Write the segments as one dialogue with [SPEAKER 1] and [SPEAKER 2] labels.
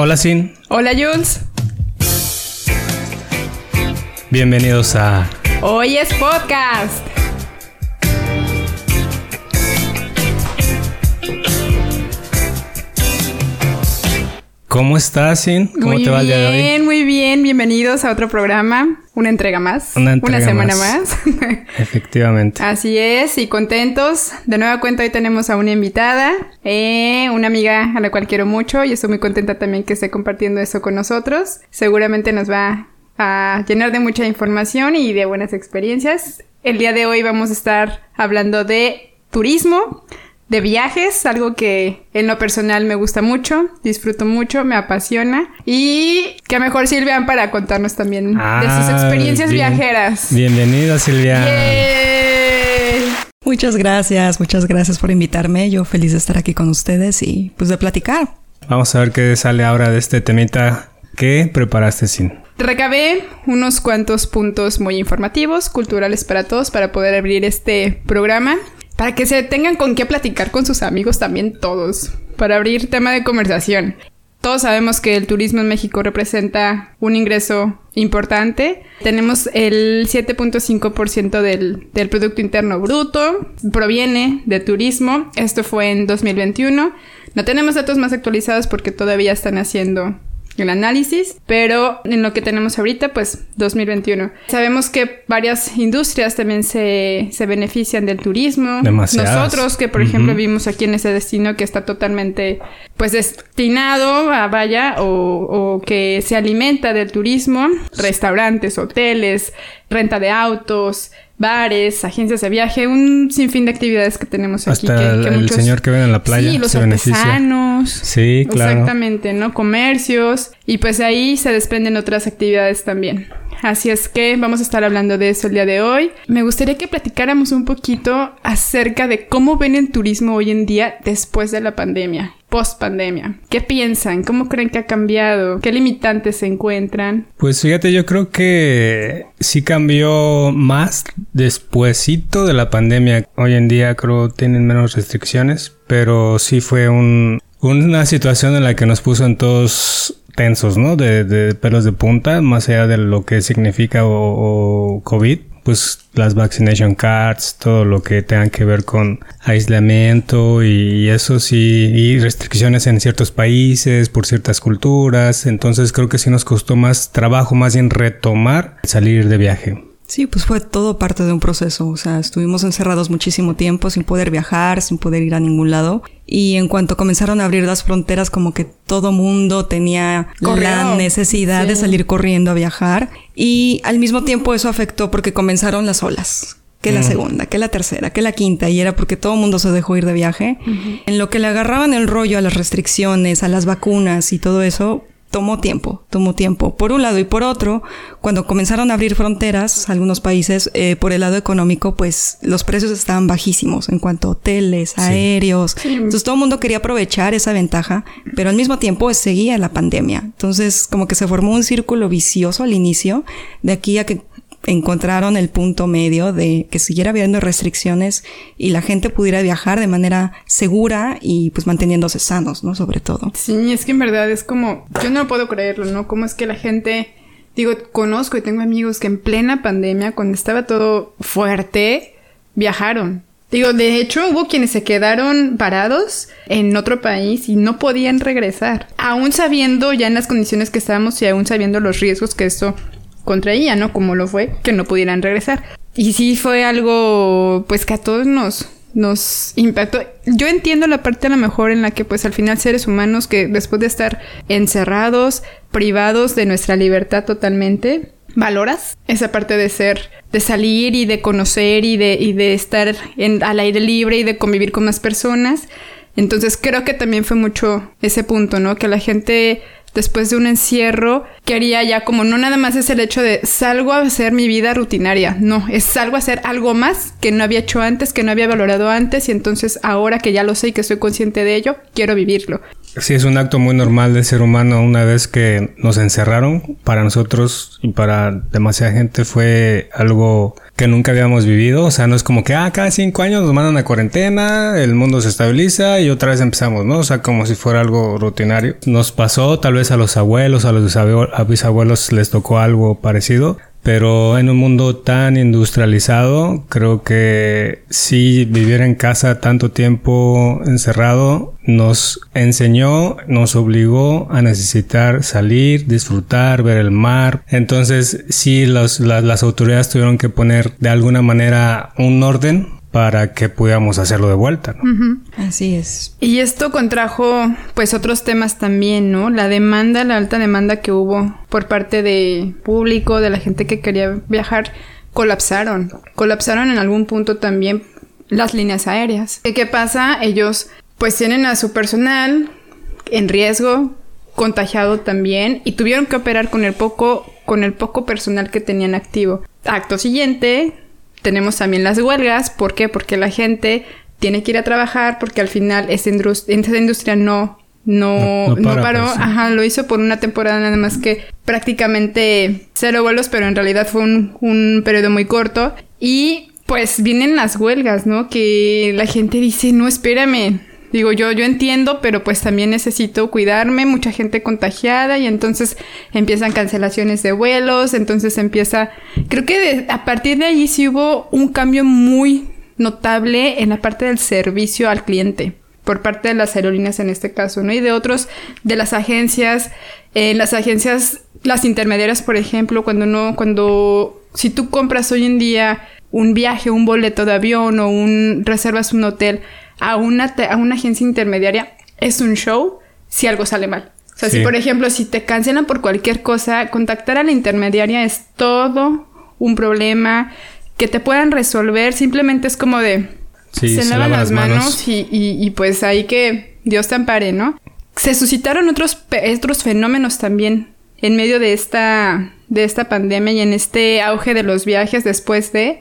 [SPEAKER 1] Hola Sin.
[SPEAKER 2] Hola Jules.
[SPEAKER 1] Bienvenidos a
[SPEAKER 2] Hoy es podcast.
[SPEAKER 1] ¿Cómo estás, Sin? ¿Cómo
[SPEAKER 2] muy
[SPEAKER 1] te va el día de hoy?
[SPEAKER 2] bien, muy bien. Bienvenidos a otro programa. Una entrega más.
[SPEAKER 1] Una entrega
[SPEAKER 2] semana
[SPEAKER 1] más.
[SPEAKER 2] más.
[SPEAKER 1] Efectivamente.
[SPEAKER 2] Así es, y contentos. De nueva cuenta hoy tenemos a una invitada, eh, una amiga a la cual quiero mucho y estoy muy contenta también que esté compartiendo eso con nosotros. Seguramente nos va a llenar de mucha información y de buenas experiencias. El día de hoy vamos a estar hablando de turismo, de viajes, algo que en lo personal me gusta mucho, disfruto mucho, me apasiona y que mejor Silvia para contarnos también de sus experiencias
[SPEAKER 1] bien.
[SPEAKER 2] viajeras.
[SPEAKER 1] Bienvenida, Silvia.
[SPEAKER 3] Muchas gracias, muchas gracias por invitarme. Yo feliz de estar aquí con ustedes y pues de platicar.
[SPEAKER 1] Vamos a ver qué sale ahora de este temita que preparaste, Sin.
[SPEAKER 2] Recabé unos cuantos puntos muy informativos, culturales para todos, para poder abrir este programa, para que se tengan con qué platicar con sus amigos también todos, para abrir tema de conversación. Todos sabemos que el turismo en México representa un ingreso importante. Tenemos el 7.5% del, del Producto Interno Bruto, proviene de turismo. Esto fue en 2021. No tenemos datos más actualizados porque todavía están haciendo el análisis, pero en lo que tenemos ahorita, pues 2021. Sabemos que varias industrias también se, se benefician del turismo.
[SPEAKER 1] Demasiadas.
[SPEAKER 2] Nosotros, que por ejemplo
[SPEAKER 1] Ujú.
[SPEAKER 2] vivimos aquí en ese destino que está totalmente, pues destinado a vaya o, o que se alimenta del turismo, restaurantes, hoteles, renta de autos, bares, agencias de viaje, un sinfín de actividades que tenemos aquí.
[SPEAKER 1] Hasta el, señor que ven en la playa
[SPEAKER 2] Sí, los
[SPEAKER 1] se
[SPEAKER 2] artesanos.
[SPEAKER 1] Sí, claro.
[SPEAKER 2] Exactamente, ¿no? Comercios. Y pues ahí se desprenden otras actividades también. Así es que vamos a estar hablando de eso el día de hoy. Me gustaría que platicáramos un poquito acerca de cómo ven el turismo hoy en día después de la pandemia, post pandemia. ¿Qué piensan? ¿Cómo creen que ha cambiado? ¿Qué limitantes se encuentran?
[SPEAKER 1] Pues fíjate, yo creo que sí cambió más despuesito de la pandemia. Hoy en día creo tienen menos restricciones, pero sí fue un, una situación en la que nos puso en todos tensos, ¿no? De, de pelos de punta, más allá de lo que significa o, COVID. Pues las vaccination cards, todo lo que tenga que ver con aislamiento y eso sí, y restricciones en ciertos países por ciertas culturas. Entonces creo que sí nos costó más trabajo, más bien retomar salir de viaje.
[SPEAKER 3] Sí, pues fue todo parte de un proceso. O sea, estuvimos encerrados muchísimo tiempo sin poder viajar, sin poder ir a ningún lado. Y en cuanto comenzaron a abrir las fronteras, como que todo mundo tenía
[SPEAKER 2] Corrió.
[SPEAKER 3] la necesidad de salir corriendo a viajar. Y al mismo tiempo eso afectó porque comenzaron las olas. Que la
[SPEAKER 1] Mm.
[SPEAKER 3] segunda, que la tercera, que la quinta, y era porque todo el mundo se dejó ir de viaje. En lo que le agarraban el rollo a las restricciones, a las vacunas y todo eso, tomó tiempo, tomó tiempo. Por un lado y por otro, cuando comenzaron a abrir fronteras, algunos países, eh, por el lado económico, pues los precios estaban bajísimos en cuanto a hoteles, aéreos. Entonces todo el mundo quería aprovechar esa ventaja, pero al mismo tiempo seguía la pandemia. Entonces como que se formó un círculo vicioso al inicio, de aquí a que encontraron el punto medio de que siguiera habiendo restricciones y la gente pudiera viajar de manera segura y pues manteniéndose sanos, ¿no? Sobre todo.
[SPEAKER 2] Sí, es que en verdad es como, yo no puedo creerlo, ¿no? Cómo es que la gente, digo, conozco y tengo amigos que en plena pandemia, cuando estaba todo fuerte, viajaron. Digo, de hecho, hubo quienes se quedaron parados en otro país y no podían regresar. Aún sabiendo ya en las condiciones que estábamos y aún sabiendo los riesgos que esto contraía, ¿no? Como lo fue, que no pudieran regresar. Y sí fue algo, pues que a todos nos, nos impactó. Yo entiendo la parte a lo mejor en la que pues al final seres humanos que después de estar encerrados, privados de nuestra libertad totalmente, valoras esa parte de ser, de salir y de conocer y de, y de estar en, al aire libre y de convivir con más personas. Entonces creo que también fue mucho ese punto, ¿no? Que la gente después de un encierro quería ya como no nada más es el hecho de salgo a hacer mi vida rutinaria, no, es salgo a hacer algo más que no había hecho antes, que no había valorado antes y entonces ahora que ya lo sé y que estoy consciente de ello, quiero vivirlo.
[SPEAKER 1] Sí, es un acto muy normal del ser humano una vez que nos encerraron. Para nosotros y para demasiada gente fue algo que nunca habíamos vivido. O sea, no es como que, ah, cada cinco años nos mandan a cuarentena, el mundo se estabiliza y otra vez empezamos, ¿no? O sea, como si fuera algo rutinario. Nos pasó, tal vez a los abuelos, a los bisabuelos les tocó algo parecido. Pero en un mundo tan industrializado, creo que si vivir en casa tanto tiempo encerrado nos enseñó, nos obligó a necesitar salir, disfrutar, ver el mar. Entonces sí, las, las autoridades tuvieron que poner de alguna manera un orden para que pudiéramos hacerlo de vuelta. ¿no?
[SPEAKER 3] Así es.
[SPEAKER 2] Y esto contrajo pues otros temas también, ¿no? La demanda, la alta demanda que hubo por parte de público, de la gente que quería viajar, colapsaron. Colapsaron en algún punto también las líneas aéreas. ¿Qué pasa? Ellos pues tienen a su personal en riesgo, contagiado también y tuvieron que operar con el poco con el poco personal que tenían activo. Acto siguiente, tenemos también las huelgas. ¿Por qué? Porque la gente tiene que ir a trabajar porque al final esta, industria no, no, no, paró. Pues, Ajá, lo hizo por una temporada nada más que prácticamente cero vuelos, pero en realidad fue un, un periodo muy corto. Y pues vienen las huelgas, ¿no? Que la gente dice, no, espérame, Digo, yo, yo entiendo, pero pues también necesito cuidarme, mucha gente contagiada y entonces empiezan cancelaciones de vuelos, entonces empieza, creo que a partir de ahí sí hubo un cambio muy notable en la parte del servicio al cliente por parte de las aerolíneas en este caso, ¿no? Y de otros, de las agencias, en las agencias, las intermediarias, por ejemplo, cuando no, cuando, si tú compras hoy en día un viaje, un boleto de avión o un, reservas un hotel, a una, a una agencia intermediaria es un show si algo sale mal. O sea, si por ejemplo, si te cancelan por cualquier cosa, contactar a la intermediaria es todo un problema que te puedan resolver. Simplemente es como de se, lavan las manos, Y, y, pues ahí que Dios te ampare, ¿no? Se suscitaron otros, otros fenómenos también en medio de esta, de esta pandemia y en este auge de los viajes después de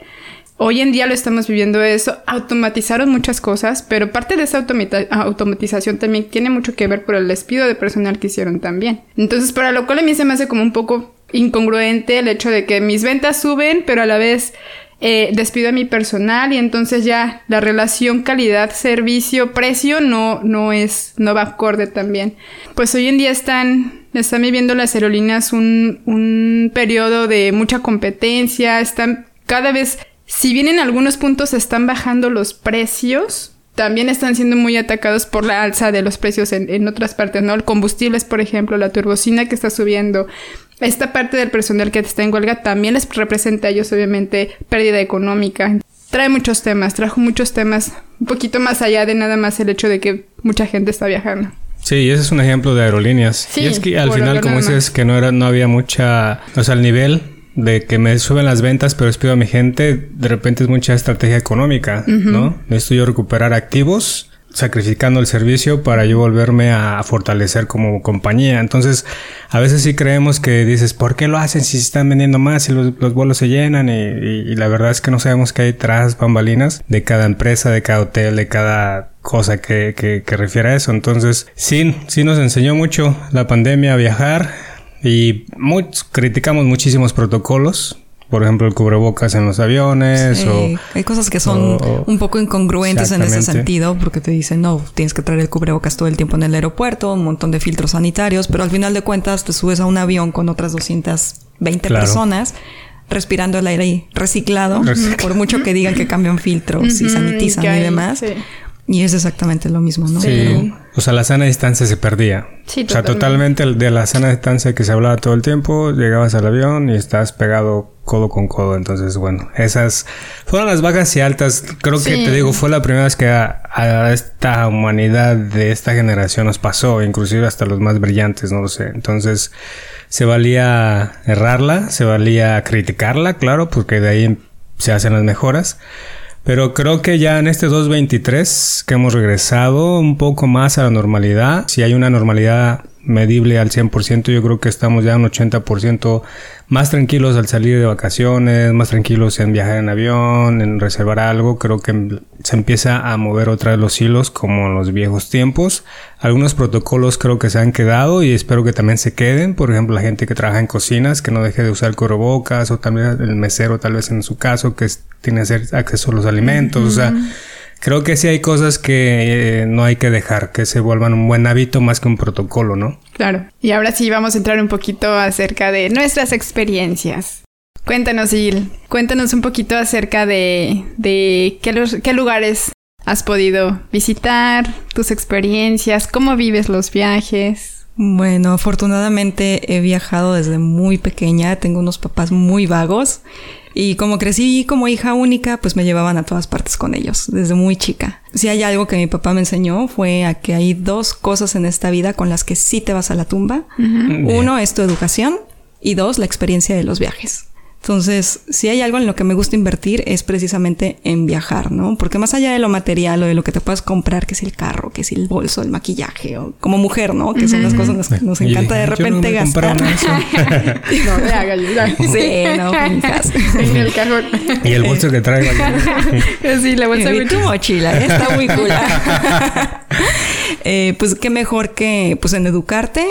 [SPEAKER 2] Hoy en día lo estamos viviendo eso, automatizaron muchas cosas, pero parte de esa automatización también tiene mucho que ver por el despido de personal que hicieron también. Entonces, para lo cual a mí se me hace como un poco incongruente el hecho de que mis ventas suben, pero a la vez eh, despido a mi personal y entonces ya la relación calidad, servicio, precio no, no es, no va acorde también. Pues hoy en día están, están viviendo las aerolíneas un, un periodo de mucha competencia, están cada vez si bien en algunos puntos están bajando los precios, también están siendo muy atacados por la alza de los precios en, otras partes, ¿no? El combustible, por ejemplo, la turbocina que está subiendo. Esta parte del personal que está en huelga también les representa a ellos, obviamente, pérdida económica. Trae muchos temas, trajo muchos temas, un poquito más allá de nada más el hecho de que mucha gente está viajando.
[SPEAKER 1] Sí, ese es un ejemplo de aerolíneas. Sí, y es que al final, como dices, que no era, no había mucha, o sea, el nivel de que me suben las ventas, pero despido a mi gente, de repente es mucha estrategia económica, ¿no? Necesito yo recuperar activos, sacrificando el servicio para yo volverme a fortalecer como compañía. Entonces, a veces sí creemos que dices, ¿por qué lo hacen si se están vendiendo más y los, vuelos se llenan? Y, la verdad es que no sabemos qué hay tras bambalinas de cada empresa, de cada hotel, de cada cosa que, que, que refiere a eso. Entonces, sí, sí nos enseñó mucho la pandemia a viajar y criticamos muchísimos protocolos. Por ejemplo, el cubrebocas en los aviones. O,
[SPEAKER 3] hay cosas que son un poco incongruentes en ese sentido, porque te dicen, no, tienes que traer el cubrebocas todo el tiempo en el aeropuerto, un montón de filtros sanitarios, pero al final de cuentas te subes a un avión con otras 220 personas respirando el aire reciclado, por mucho que digan que cambian filtros y sanitizan y demás. Y es exactamente lo mismo, ¿no?
[SPEAKER 1] Sí. O sea, la sana distancia se perdía. Sí, o sea, totalmente de la sana distancia que se hablaba todo el tiempo, llegabas al avión y estás pegado codo con codo. Entonces, bueno, esas fueron las bajas y altas. Creo que te digo, fue la primera vez que a, a, esta humanidad de esta generación nos pasó, inclusive hasta los más brillantes, no lo sé. Entonces, se valía errarla, se valía criticarla, claro, porque de ahí se hacen las mejoras. Pero creo que ya en este 2023 que hemos regresado un poco más a la normalidad, si hay una normalidad medible al 100%, yo creo que estamos ya un 80% más tranquilos al salir de vacaciones, más tranquilos en viajar en avión, en reservar algo, creo que se empieza a mover otra vez los hilos como en los viejos tiempos. Algunos protocolos creo que se han quedado y espero que también se queden, por ejemplo la gente que trabaja en cocinas, que no deje de usar corobocas o también el mesero tal vez en su caso, que tiene acceso a los alimentos, o sea creo que sí hay cosas que eh, no hay que dejar, que se vuelvan un buen hábito más que un protocolo, ¿no?
[SPEAKER 2] Claro. Y ahora sí vamos a entrar un poquito acerca de nuestras experiencias. Cuéntanos, Gil, cuéntanos un poquito acerca de, de qué, qué lugares has podido visitar, tus experiencias, cómo vives los viajes.
[SPEAKER 3] Bueno, afortunadamente he viajado desde muy pequeña, tengo unos papás muy vagos y como crecí como hija única, pues me llevaban a todas partes con ellos, desde muy chica. Si hay algo que mi papá me enseñó fue a que hay dos cosas en esta vida con las que sí te vas a la tumba. Uno es tu educación y dos, la experiencia de los viajes. Entonces, si hay algo en lo que me gusta invertir es precisamente en viajar, ¿no? Porque más allá de lo material o de lo que te puedas comprar, que es el carro, que es el bolso, el maquillaje, o como mujer, ¿no? Que son las cosas en las que nos encanta de repente gastar. no,
[SPEAKER 2] te hagas
[SPEAKER 3] Sí, no,
[SPEAKER 2] En el cajón.
[SPEAKER 1] Y el bolso que traigo.
[SPEAKER 2] sí, la bolsa.
[SPEAKER 3] Y tu mochila, ¿eh? está muy cool. eh, pues qué mejor que pues en educarte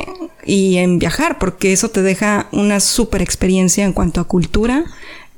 [SPEAKER 3] y en viajar, porque eso te deja una super experiencia en cuanto a cultura,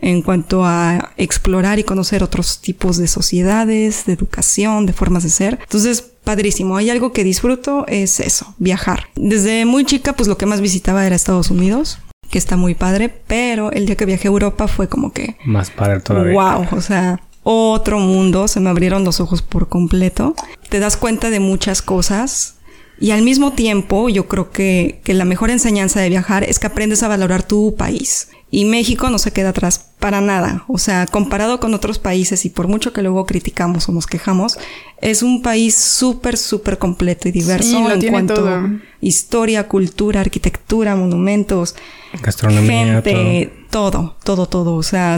[SPEAKER 3] en cuanto a explorar y conocer otros tipos de sociedades, de educación, de formas de ser. Entonces, padrísimo. Hay algo que disfruto, es eso, viajar. Desde muy chica, pues lo que más visitaba era Estados Unidos que está muy padre, pero el día que viajé a Europa fue como que...
[SPEAKER 1] Más padre todavía.
[SPEAKER 3] Wow, o sea, otro mundo, se me abrieron los ojos por completo. Te das cuenta de muchas cosas y al mismo tiempo, yo creo que, que, la mejor enseñanza de viajar es que aprendes a valorar tu país. Y México no se queda atrás para nada. O sea, comparado con otros países y por mucho que luego criticamos o nos quejamos, es un país súper, súper completo y diverso en cuanto a historia, cultura, arquitectura, monumentos,
[SPEAKER 1] gastronomía,
[SPEAKER 3] gente, todo, todo, todo. O sea,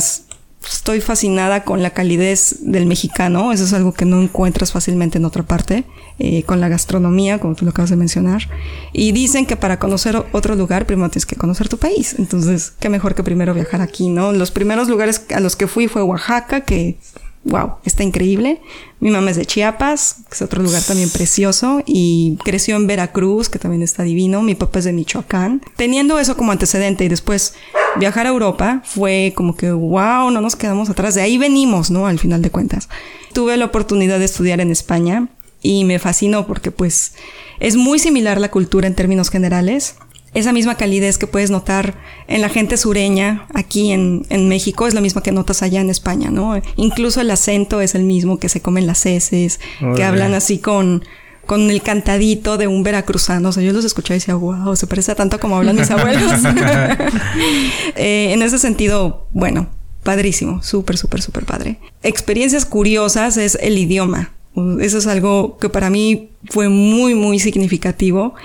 [SPEAKER 3] estoy fascinada con la calidez del mexicano, eso es algo que no encuentras fácilmente en otra parte, eh, con la gastronomía, como tú lo acabas de mencionar. Y dicen que para conocer otro lugar, primero tienes que conocer tu país. Entonces, qué mejor que primero viajar aquí, ¿no? Los primeros lugares a los que fui fue Oaxaca, que wow, está increíble. Mi mamá es de Chiapas, que es otro lugar también precioso, y creció en Veracruz, que también está divino. Mi papá es de Michoacán. Teniendo eso como antecedente y después viajar a Europa, fue como que wow, no nos quedamos atrás. De ahí venimos, ¿no? Al final de cuentas. Tuve la oportunidad de estudiar en España y me fascinó porque pues es muy similar la cultura en términos generales esa misma calidez que puedes notar en la gente sureña aquí en, en, México es la misma que notas allá en España, ¿no? Incluso el acento es el mismo que se comen las heces, que hablan así con, con el cantadito de un veracruzano. O sea, yo los escuchaba y decía, wow, se parece tanto como hablan mis abuelos. eh, en ese sentido, bueno, padrísimo, súper, súper, súper padre. Experiencias curiosas es el idioma. Eso es algo que para mí fue muy, muy significativo.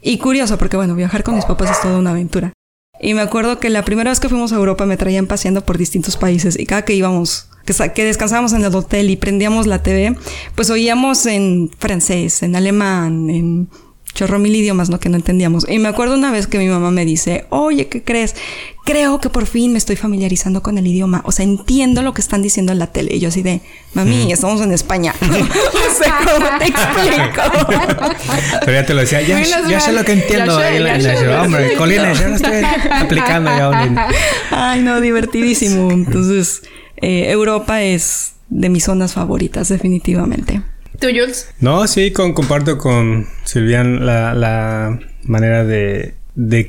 [SPEAKER 3] Y curioso, porque bueno, viajar con mis papás es toda una aventura. Y me acuerdo que la primera vez que fuimos a Europa me traían paseando por distintos países y cada que íbamos, que, que descansábamos en el hotel y prendíamos la TV, pues oíamos en francés, en alemán, en chorro mil idiomas, ¿no? Que no entendíamos. Y me acuerdo una vez que mi mamá me dice, oye, ¿qué crees? Creo que por fin me estoy familiarizando con el idioma. O sea, entiendo lo que están diciendo en la tele. Y yo así de, mami, estamos en España. no sé cómo te explico.
[SPEAKER 1] Pero ya te lo decía, ya, ya sé lo que entiendo. hombre, Colina, ya lo estoy aplicando ya.
[SPEAKER 3] Ay, no, divertidísimo. Entonces, eh, Europa es de mis zonas favoritas, definitivamente.
[SPEAKER 2] ¿Tú, Jules?
[SPEAKER 1] No, sí, comparto con Silvian la, manera de,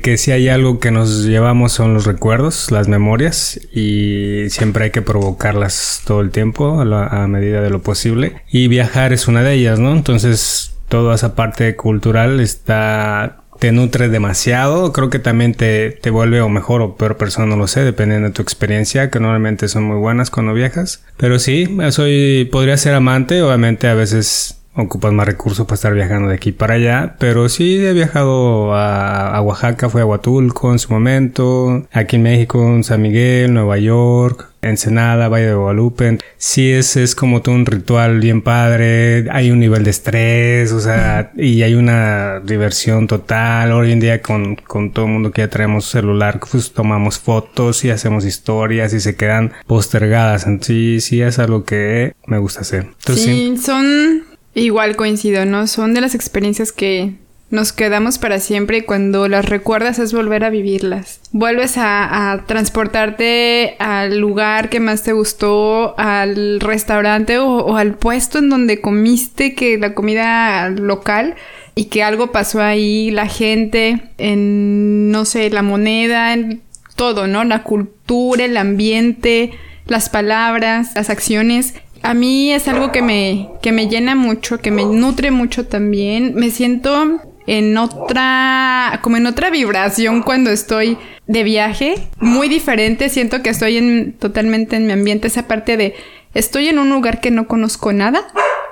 [SPEAKER 1] que si hay algo que nos llevamos son los recuerdos, las memorias y siempre hay que provocarlas todo el tiempo a, a, medida de lo posible y viajar es una de ellas, ¿no? Entonces toda esa parte cultural está te nutre demasiado, creo que también te, te vuelve o mejor o peor persona, no lo sé, dependiendo de tu experiencia, que normalmente son muy buenas cuando viajas. Pero sí, soy, podría ser amante, obviamente a veces ocupas más recursos para estar viajando de aquí para allá, pero sí he viajado a, a Oaxaca, fue a Huatulco en su momento, aquí en México, en San Miguel, Nueva York, Ensenada, Valle de Guadalupe. Sí, es, es como todo un ritual bien padre. Hay un nivel de estrés, o sea, y hay una diversión total. Hoy en día con, con todo el mundo que ya traemos celular, pues tomamos fotos y hacemos historias y se quedan postergadas. Sí, sí, es algo que me gusta hacer.
[SPEAKER 2] sí, son igual coincido, ¿no? Son de las experiencias que nos quedamos para siempre y cuando las recuerdas es volver a vivirlas. Vuelves a, transportarte al lugar que más te gustó, al restaurante o, al puesto en donde comiste, que la comida local y que algo pasó ahí, la gente, en, no sé, la moneda, en todo, ¿no? La cultura, el ambiente, las palabras, las acciones a mí es algo que me, que me llena mucho, que me nutre mucho también. Me siento en otra, como en otra vibración cuando estoy de viaje, muy diferente, siento que estoy en, totalmente en mi ambiente, esa parte de estoy en un lugar que no conozco nada,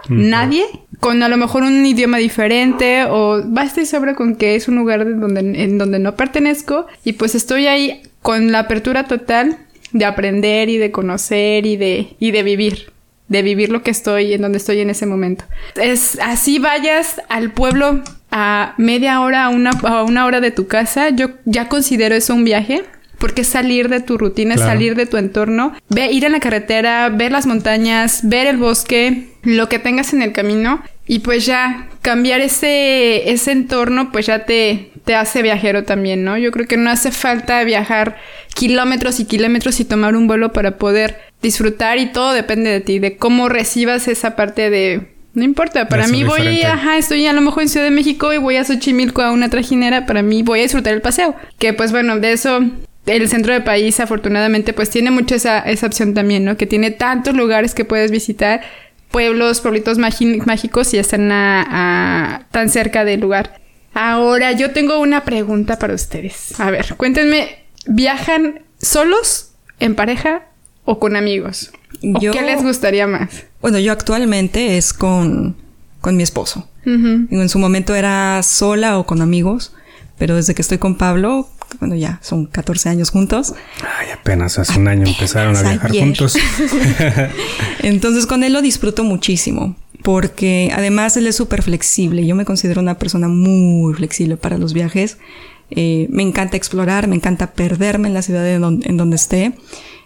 [SPEAKER 2] nadie, con a lo mejor un idioma diferente o basta y sobra con que es un lugar donde, en donde no pertenezco y pues estoy ahí con la apertura total de aprender y de conocer y de, y de vivir de vivir lo que estoy en donde estoy en ese momento. Es así vayas al pueblo a media hora, a una, a una hora de tu casa, yo ya considero eso un viaje. Porque es salir de tu rutina, es salir de tu entorno, ve, ir en la carretera, ver las montañas, ver el bosque, lo que tengas en el camino y pues ya cambiar ese, ese entorno pues ya te, te hace viajero también, ¿no? Yo creo que no hace falta viajar kilómetros y kilómetros y tomar un vuelo para poder disfrutar y todo depende de ti, de cómo recibas esa parte de no importa, para mí voy, ajá, estoy a lo mejor en Ciudad de México y voy a Xochimilco a una trajinera, para mí voy a disfrutar el paseo. Que pues bueno, de eso el centro del país afortunadamente pues tiene mucho esa, esa opción también, ¿no? Que tiene tantos lugares que puedes visitar, pueblos, pueblitos mágicos y están a, tan cerca del lugar. Ahora yo tengo una pregunta para ustedes. A ver, cuéntenme, ¿viajan solos, en pareja o con amigos? ¿Qué les gustaría más?
[SPEAKER 3] Bueno, yo actualmente es con, con mi esposo. En su momento era sola o con amigos, pero desde que estoy con Pablo, bueno, ya son 14 años juntos.
[SPEAKER 1] Ay, apenas hace un año empezaron a viajar juntos.
[SPEAKER 3] Entonces con él lo disfruto muchísimo, porque además él es súper flexible. Yo me considero una persona muy flexible para los viajes. Eh, me encanta explorar, me encanta perderme en la ciudad en donde esté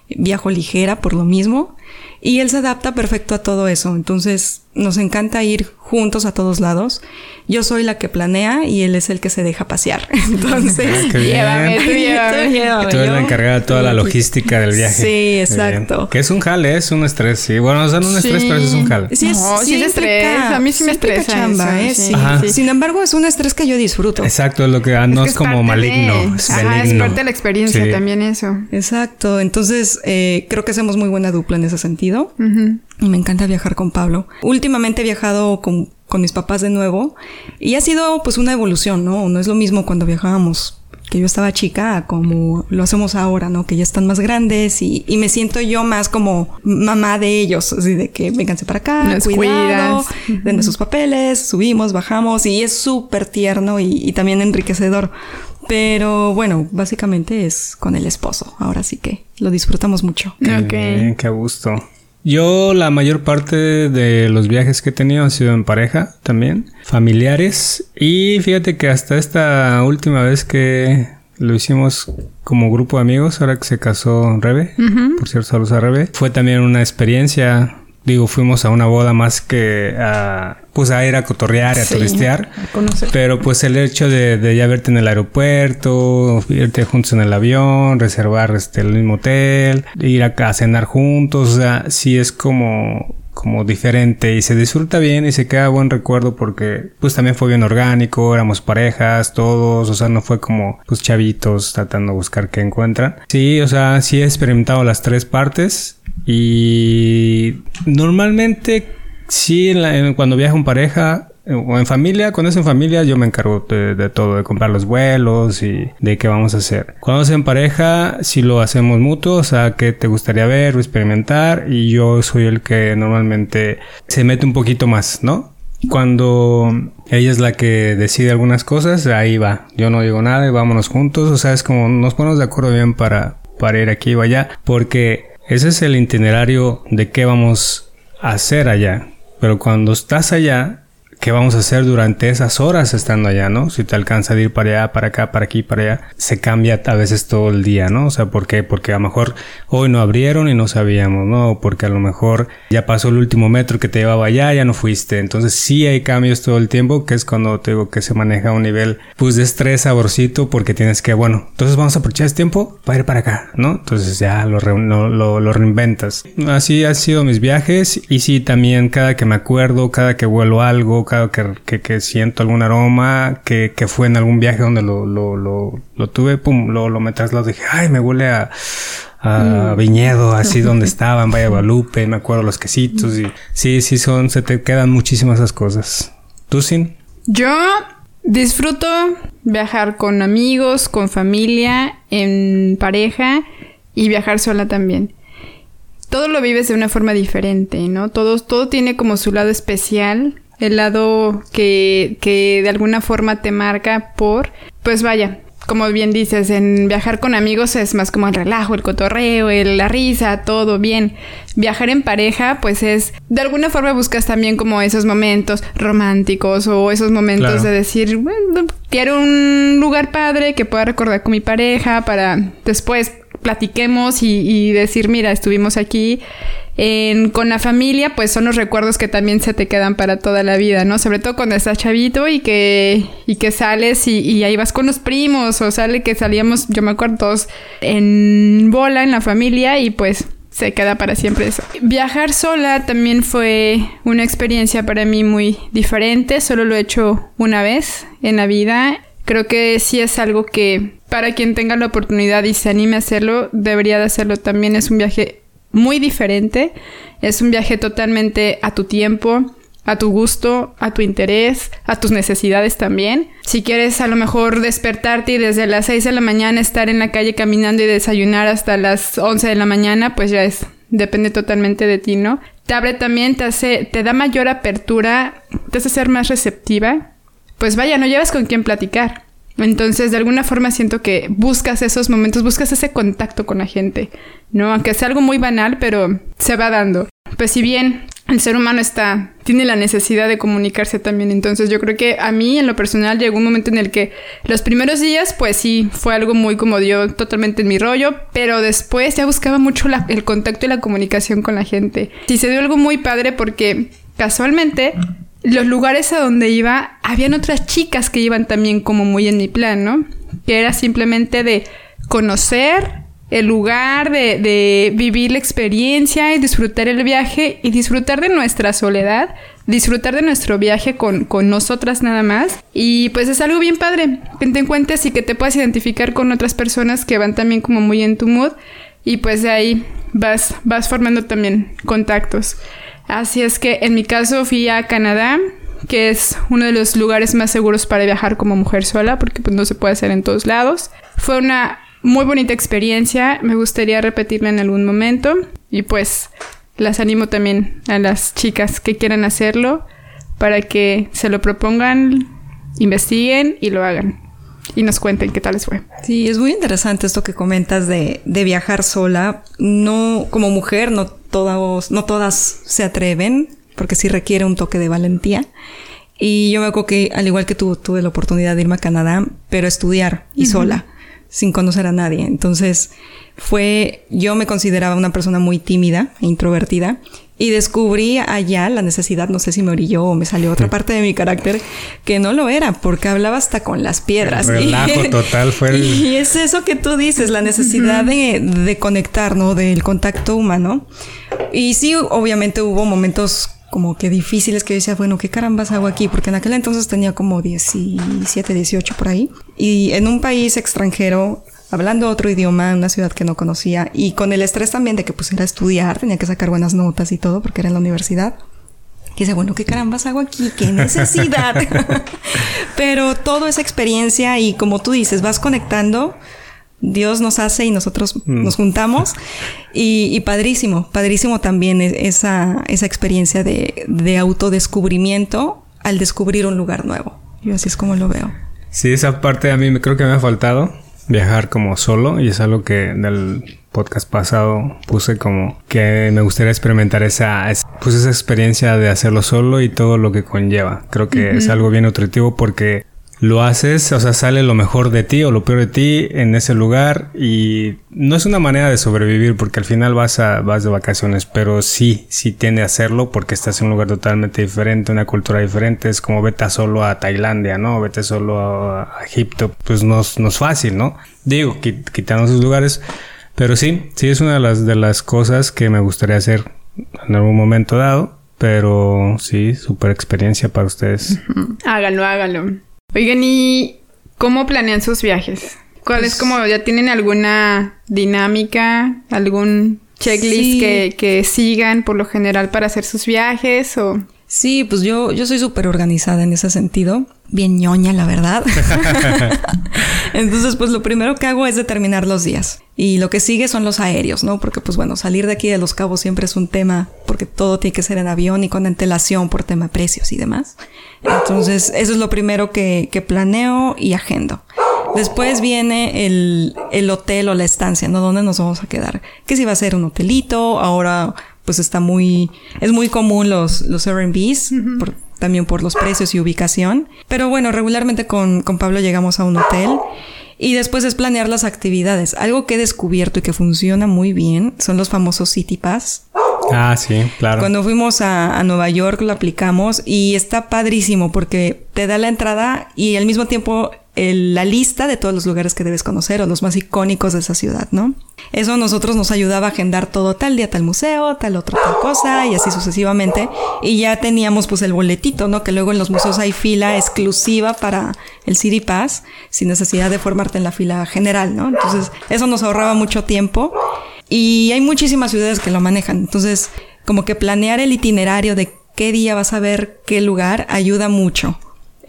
[SPEAKER 3] viajo ligera por lo mismo y él se adapta perfecto a todo eso. Entonces nos encanta ir juntos a todos lados. Yo soy la que planea y él es el que se deja pasear. Entonces,
[SPEAKER 1] ah, llévame, tú llévame. Tú eres la encargada de toda la logística del viaje.
[SPEAKER 3] Sí, exacto.
[SPEAKER 1] Que es un jale, es un estrés, sí. Bueno, no son un estrés, pero es un jale.
[SPEAKER 2] Sí, es, sí, es estrés. A mí sí me estresa chamba, ¿eh?
[SPEAKER 3] Sí. Sin embargo, es un estrés que yo disfruto.
[SPEAKER 1] Exacto, es lo que no es, como maligno.
[SPEAKER 2] Es, es parte de la experiencia también eso.
[SPEAKER 3] Exacto. Entonces, eh, creo que hacemos muy buena dupla en ese sentido. Y me encanta viajar con Pablo. Últimamente he viajado con, con mis papás de nuevo y ha sido pues una evolución, ¿no? No es lo mismo cuando viajábamos que yo estaba chica como lo hacemos ahora, ¿no? Que ya están más grandes y, y me siento yo más como mamá de ellos, así de que vénganse para acá, Nos cuidado, denme sus papeles, subimos, bajamos y es súper tierno y, y, también enriquecedor. Pero bueno, básicamente es con el esposo, ahora sí que lo disfrutamos mucho.
[SPEAKER 1] Qué qué gusto. Yo la mayor parte de los viajes que he tenido han sido en pareja también, familiares. Y fíjate que hasta esta última vez que lo hicimos como grupo de amigos, ahora que se casó Rebe, por cierto saludos a Rebe, fue también una experiencia Digo, fuimos a una boda más que a, pues a ir a cotorrear y a turistear. pero pues el hecho de, ya verte en el aeropuerto, irte juntos en el avión, reservar este, el mismo hotel, ir a, cenar juntos, o sea, sí es como, como diferente y se disfruta bien y se queda buen recuerdo porque pues también fue bien orgánico, éramos parejas, todos, o sea, no fue como pues chavitos tratando de buscar qué encuentran. Sí, o sea, sí he experimentado las tres partes y normalmente, sí, cuando viajo en pareja o en familia, cuando es en familia, yo me encargo de, todo, de comprar los vuelos y de qué vamos a hacer. Cuando es en pareja, si lo hacemos mutuo, o sea, qué te gustaría ver o experimentar, y yo soy el que normalmente se mete un poquito más, ¿no? cuando ella es la que decide algunas cosas, ahí va. Yo no digo nada y vámonos juntos. O sea, es como nos ponemos de acuerdo bien para, para ir aquí o allá. Porque ese es el itinerario de qué vamos a hacer allá. Pero cuando estás allá, qué vamos a hacer durante esas horas estando allá, ¿no? Si te alcanza de ir para allá, para acá, para aquí, para allá, se cambia a veces todo el día, ¿no? O sea, ¿por qué? Porque a lo mejor hoy no abrieron y no sabíamos, ¿no? Porque a lo mejor ya pasó el último metro que te llevaba allá, ya no fuiste. Entonces sí hay cambios todo el tiempo, que es cuando te digo que se maneja a un nivel, pues de estrés, saborcito, porque tienes que, bueno, entonces vamos a aprovechar este tiempo para ir para acá, ¿no? Entonces ya lo, lo, lo reinventas. Así han sido mis viajes y sí, también cada que me acuerdo, cada que vuelo algo, que, que, siento algún aroma, que, que, fue en algún viaje donde lo, lo, lo, lo tuve, pum, lo, lo me traslado, dije, ay, me huele a, a mm. viñedo, así donde estaba, en Valle Guadalupe, me acuerdo los quesitos y sí, sí son, se te quedan muchísimas esas cosas. ¿Tú, Sin?
[SPEAKER 2] Yo disfruto viajar con amigos, con familia, en pareja y viajar sola también todo lo vives de una forma diferente, ¿no? Todo, todo tiene como su lado especial el lado que, que de alguna forma te marca por, pues vaya, como bien dices, en viajar con amigos es más como el relajo, el cotorreo, el, la risa, todo bien. Viajar en pareja, pues es, de alguna forma buscas también como esos momentos románticos o esos momentos de decir, bueno, quiero un lugar padre que pueda recordar con mi pareja para después platiquemos y, y decir, mira, estuvimos aquí con la familia, pues son los recuerdos que también se te quedan para toda la vida, ¿no? Sobre todo cuando estás chavito y que, y que sales y, ahí vas con los primos, o sale que salíamos, yo me acuerdo todos en bola en la familia y pues se queda para siempre eso. Viajar sola también fue una experiencia para mí muy diferente, solo lo he hecho una vez en la vida. Creo que sí es algo que para quien tenga la oportunidad y se anime a hacerlo, debería de hacerlo también. Es un viaje muy diferente. Es un viaje totalmente a tu tiempo, a tu gusto, a tu interés, a tus necesidades también. Si quieres a lo mejor despertarte y desde las 6 de la mañana estar en la calle caminando y desayunar hasta las 11 de la mañana, pues ya es, depende totalmente de ti, ¿no? Te abre también, te hace, te da mayor apertura, te hace ser más receptiva. Pues vaya, no llevas con quién platicar. Entonces, de alguna forma siento que buscas esos momentos, buscas ese contacto con la gente, ¿no? Aunque sea algo muy banal, pero se va dando. Pues si bien el ser humano está, tiene la necesidad de comunicarse también, entonces yo creo que a mí en lo personal llegó un momento en el que los primeros días, pues sí, fue algo muy como dio totalmente en mi rollo, pero después ya buscaba mucho el contacto y la comunicación con la gente. Sí, se dio algo muy padre porque casualmente los lugares a donde iba, habían otras chicas que iban también como muy en mi plan, ¿no? Que era simplemente de conocer el lugar, de, vivir la experiencia y disfrutar el viaje y disfrutar de nuestra soledad, disfrutar de nuestro viaje con, con nosotras nada más. Y pues es algo bien padre, que te encuentres y que te puedas identificar con otras personas que van también como muy en tu mood y pues de ahí vas, vas formando también contactos. Así es que en mi caso fui a Canadá, que es uno de los lugares más seguros para viajar como mujer sola, porque pues no se puede hacer en todos lados. Fue una muy bonita experiencia, me gustaría repetirla en algún momento y pues las animo también a las chicas que quieran hacerlo para que se lo propongan, investiguen y lo hagan y nos cuenten qué tal les fue.
[SPEAKER 3] Sí, es muy interesante esto que comentas de, de viajar sola. No, como mujer, no todas, no todas se atreven, porque sí requiere un toque de valentía. Y yo me acuerdo que, al igual que tú, tuve la oportunidad de irme a Canadá, pero estudiar y sola, sin conocer a nadie. Entonces, fue, yo me consideraba una persona muy tímida e introvertida y descubrí allá la necesidad, no sé si me orilló o me salió otra parte de mi carácter, que no lo era, porque hablaba hasta con las piedras.
[SPEAKER 1] relajo total fue
[SPEAKER 3] Y es eso que tú dices, la necesidad de, de conectar, ¿no? Del contacto humano. Y sí, obviamente hubo momentos como que difíciles que yo decía, bueno, ¿qué carambas hago aquí? Porque en aquel entonces tenía como 17, 18 por ahí. Y en un país extranjero hablando otro idioma, en una ciudad que no conocía y con el estrés también de que pues era estudiar, tenía que sacar buenas notas y todo porque era en la universidad. Y dice, bueno, ¿qué carambas hago aquí? ¿Qué necesidad? Pero toda esa experiencia y como tú dices, vas conectando, Dios nos hace y nosotros mm. nos juntamos. Y, padrísimo, padrísimo también esa, esa experiencia de, de autodescubrimiento al descubrir un lugar nuevo. Yo así es como lo veo.
[SPEAKER 1] Sí, esa parte a mí me creo que me ha faltado viajar como solo y es algo que del podcast pasado puse como que me gustaría experimentar esa pues esa experiencia de hacerlo solo y todo lo que conlleva. Creo que es algo bien nutritivo porque lo haces, o sea, sale lo mejor de ti o lo peor de ti en ese lugar y no es una manera de sobrevivir porque al final vas a vas de vacaciones, pero sí, sí tiende a hacerlo porque estás en un lugar totalmente diferente, una cultura diferente, es como vete solo a Tailandia, ¿no? Vete solo a, Egipto, pues no, no, es fácil, ¿no? Digo, quitando esos lugares, pero sí, sí es una de las, de las cosas que me gustaría hacer en algún momento dado, pero sí, super experiencia para ustedes.
[SPEAKER 2] Hágalo, hágalo. Oigan, ¿y cómo planean sus viajes? ¿Cuál es pues como, ya tienen alguna dinámica, algún checklist que, que, sigan por lo general para hacer sus viajes o...?
[SPEAKER 3] Sí, pues yo, yo soy súper organizada en ese sentido. Bien ñoña, la verdad. Entonces, pues lo primero que hago es determinar los días. Y lo que sigue son los aéreos, ¿no? Porque, pues bueno, salir de aquí de Los Cabos siempre es un tema, porque todo tiene que ser en avión y con antelación por tema de precios y demás. Entonces, eso es lo primero que, que planeo y agendo. Después viene el, el, hotel o la estancia, ¿no? ¿Dónde nos vamos a quedar? Que si va a ser un hotelito, ahora pues está muy, es muy común los, los Airbnbs, también por los precios y ubicación. Pero bueno, regularmente con, con Pablo llegamos a un hotel. Y después es planear las actividades. Algo que he descubierto y que funciona muy bien son los famosos City Pass.
[SPEAKER 1] Ah, sí, claro.
[SPEAKER 3] Cuando fuimos a, a, Nueva York lo aplicamos y está padrísimo porque te da la entrada y al mismo tiempo la lista de todos los lugares que debes conocer o los más icónicos de esa ciudad, ¿no? Eso a nosotros nos ayudaba a agendar todo tal día tal museo, tal otra tal cosa y así sucesivamente. Y ya teníamos pues el boletito, ¿no? Que luego en los museos hay fila exclusiva para el City Pass sin necesidad de formarte en la fila general, ¿no? Entonces eso nos ahorraba mucho tiempo y hay muchísimas ciudades que lo manejan. Entonces como que planear el itinerario de qué día vas a ver qué lugar ayuda mucho.